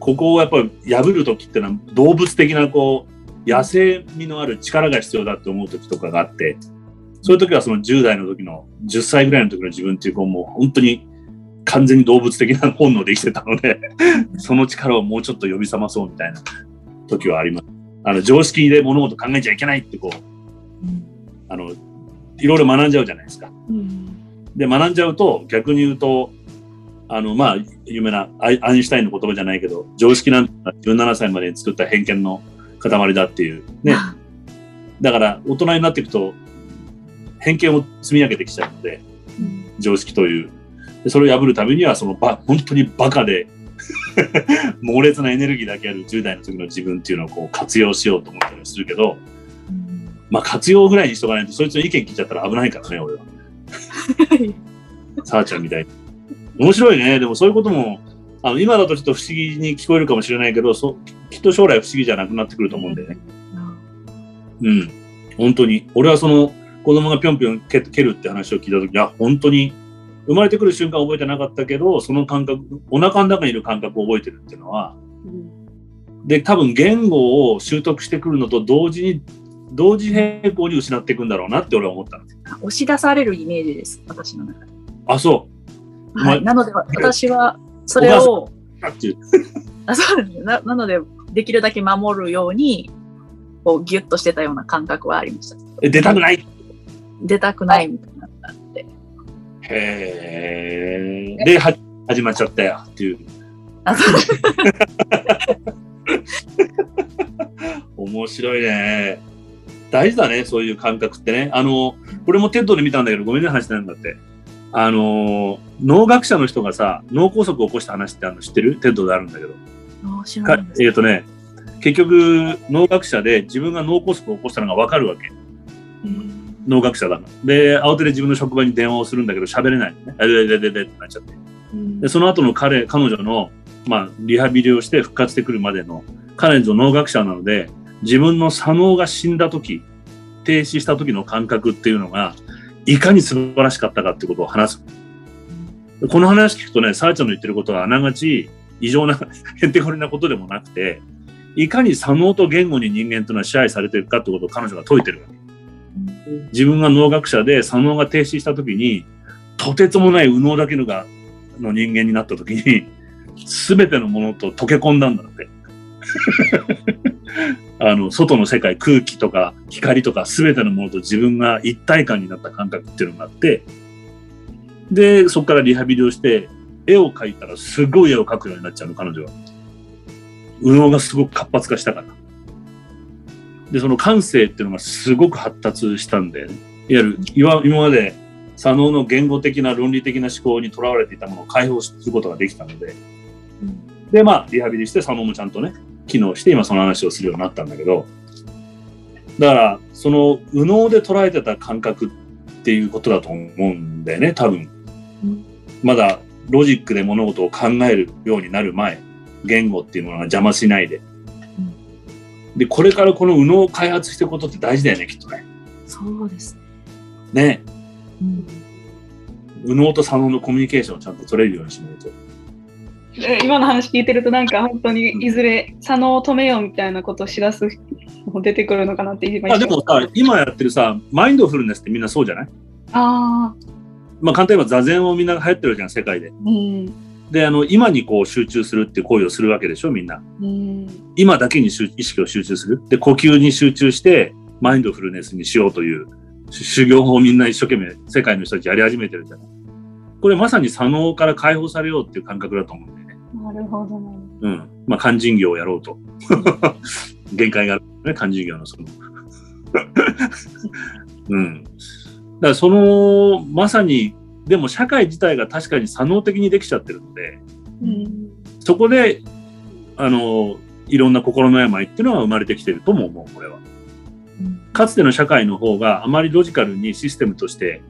ここをやっぱり破るときってのは動物的なこう、野生味のある力が必要だって思うときとかがあって、そういうときはその10代の時の、10歳ぐらいの時の自分っていうこうもう本当に完全に動物的な本能で生きてたので、その力をもうちょっと呼び覚まそうみたいな時はあります。あの常識で物事考えちゃいけないってこう、あの、いろいろ学んじゃうじゃないですか。うんで、学んじゃうと、逆に言うと、あの、まあ、有名なアインシュタインの言葉じゃないけど、常識なんて17歳までに作った偏見の塊だっていう。ね。だから、大人になっていくと、偏見を積み上げてきちゃうので、常識という。でそれを破るためには、そのば、本当にバカで、猛烈なエネルギーだけある10代の時の自分っていうのをこう活用しようと思ったりするけど、まあ活用ぐらいにしとかないと、そいつの意見聞いちゃったら危ないからね、俺は。さあちゃんみたいに。面白いね。でもそういうことも、あの今だとちょっと不思議に聞こえるかもしれないけど、そきっと将来不思議じゃなくなってくると思うんだよね。うん。本当に。俺はその子供がぴょんぴょん蹴蹴るって話を聞いたとき、あ、本当に生まれてくる瞬間覚えてなかったけど、その感覚、お腹の中にいる感覚を覚えてるっていうのは、で、多分言語を習得してくるのと同時に、同時並行に失っていくんだろうなって俺は思った。押し出されるイメージです、私の中で。あ、そはい、なので私はそれを、う。あそうですねななので、できるだけ守るように、こうギュッとしてたような感覚はありました。え出たくない？出たくないみたいなのがあって。へえ。で、は始まっちゃったよっていう。あそう 面白いね。大事だね、そういう感覚ってね。あの、これもテッドで見たんだけど、ごめんね、話なんだって。あの、脳学者の人がさ、脳梗塞を起こした話ってあるの知ってる？テッドであるんだけど。えっ、とね、結局、脳学者で自分が脳梗塞を起こしたのがわかるわけ。うん脳学者だな。で、慌てて自分の職場に電話をするんだけど喋れないのね。ででででってなっちゃって。で、その後の彼、彼女の、まあ、リハビリをして復活してくるまでの、彼女農学者なので、自分の左脳が死んだ時、停止した時の感覚っていうのが、いかに素晴らしかったかってことを話す。この話聞くとね、さあちゃんの言ってることはあながち異常な、へんてこりなことでもなくて、いかに左脳と言語に人間というのは支配されているかってことを彼女が説いてるわけ。自分が農学者で左脳が停止した時に、とてつもない右脳だけのが、の人間になった時に、すべてのものと溶け込んだんだって。あの、外の世界、空気とか光とかすべてのものと自分が一体感になった感覚っていうのがあって、で、そこからリハビリをして、絵を描いたらすごい絵を描くようになっちゃうの、彼女は。右脳がすごく活発化したから。で、その感性っていうのがすごく発達したんで、ね、いわゆる今今まで左脳の言語的な論理的な思考にとらわれていたものを解放することができたので、で、まあ、リハビリして左脳もちゃんとね、機能して今その話をするようになったんだけど、だから、その右脳で捉えてた感覚っていうことだと思うんだよね、多分。まだロジックで物事を考えるようになる前、言語っていうものが邪魔しないで。で、これからこの右脳を開発していくことって大事だよね、きっとね。そうですね。ね。うん、右脳と左脳のコミュニケーションをちゃんと取れるようにしないと。今の話聞いてるとなんか本当にいずれ左脳を止めようみたいなことを知らすも出てくるのかなって今あでもさ今やってるさマインドフルネスってみんなそうじゃない？ああまあ簡単に言えば座禅をみんなが流行ってるじゃん世界で、うん、であの今にこう集中するっていう行為をするわけでしょみんな、うん、今だけに意識を集中する。で呼吸に集中してマインドフルネスにしようという修行法をみんな一生懸命世界の人たちやり始めてるじゃない。これまさに左脳から解放されようっていう感覚だと思う。なるほど、ね。うん。まあ、肝心業をやろうと。限界があるね、肝心業のその。うん。だからその、まさに、でも社会自体が確かに左脳的にできちゃってるので、うん、そこで、あの、いろんな心の病っていうのは生まれてきてるとも思う、これは。かつての社会の方があまりロジカルにシステムとして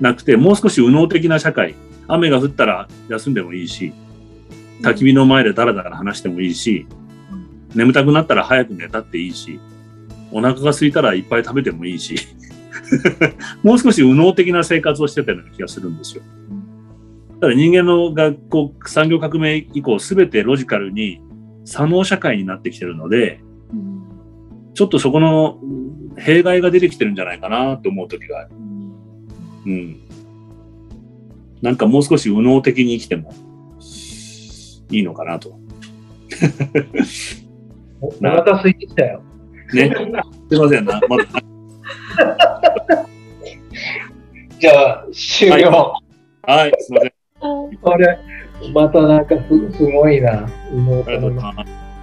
なくて、もう少し右脳的な社会、雨が降ったら休んでもいいし、焚き火の前でダラダラ話してもいいし、眠たくなったら早く寝たっていいし、お腹が空いたらいっぱい食べてもいいし、もう少し右脳的な生活をしてたような気がするんですよ。ただ人間の学校、産業革命以降、すべてロジカルに左脳社会になってきてるので、ちょっとそこの弊害が出てきてるんじゃないかなと思う時がある。うん。なんかもう少し右脳的に生きてもいいのかなと。お腹空いてきたよ。ね。すいませんな。ま、じゃあ、終了。はい、はい、すいません。あれ、またなんかすすごいな。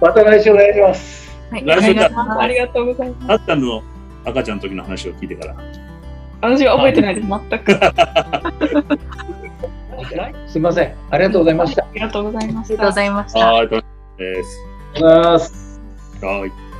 また来週お願いします。はい、来週ありがとうございます。あったの赤ちゃんの時の話を聞いてから。私は覚えてないです、全く。すみません。ありがとうございました。ありがとうございました。ありがとうございました。ありがとうございます。はい。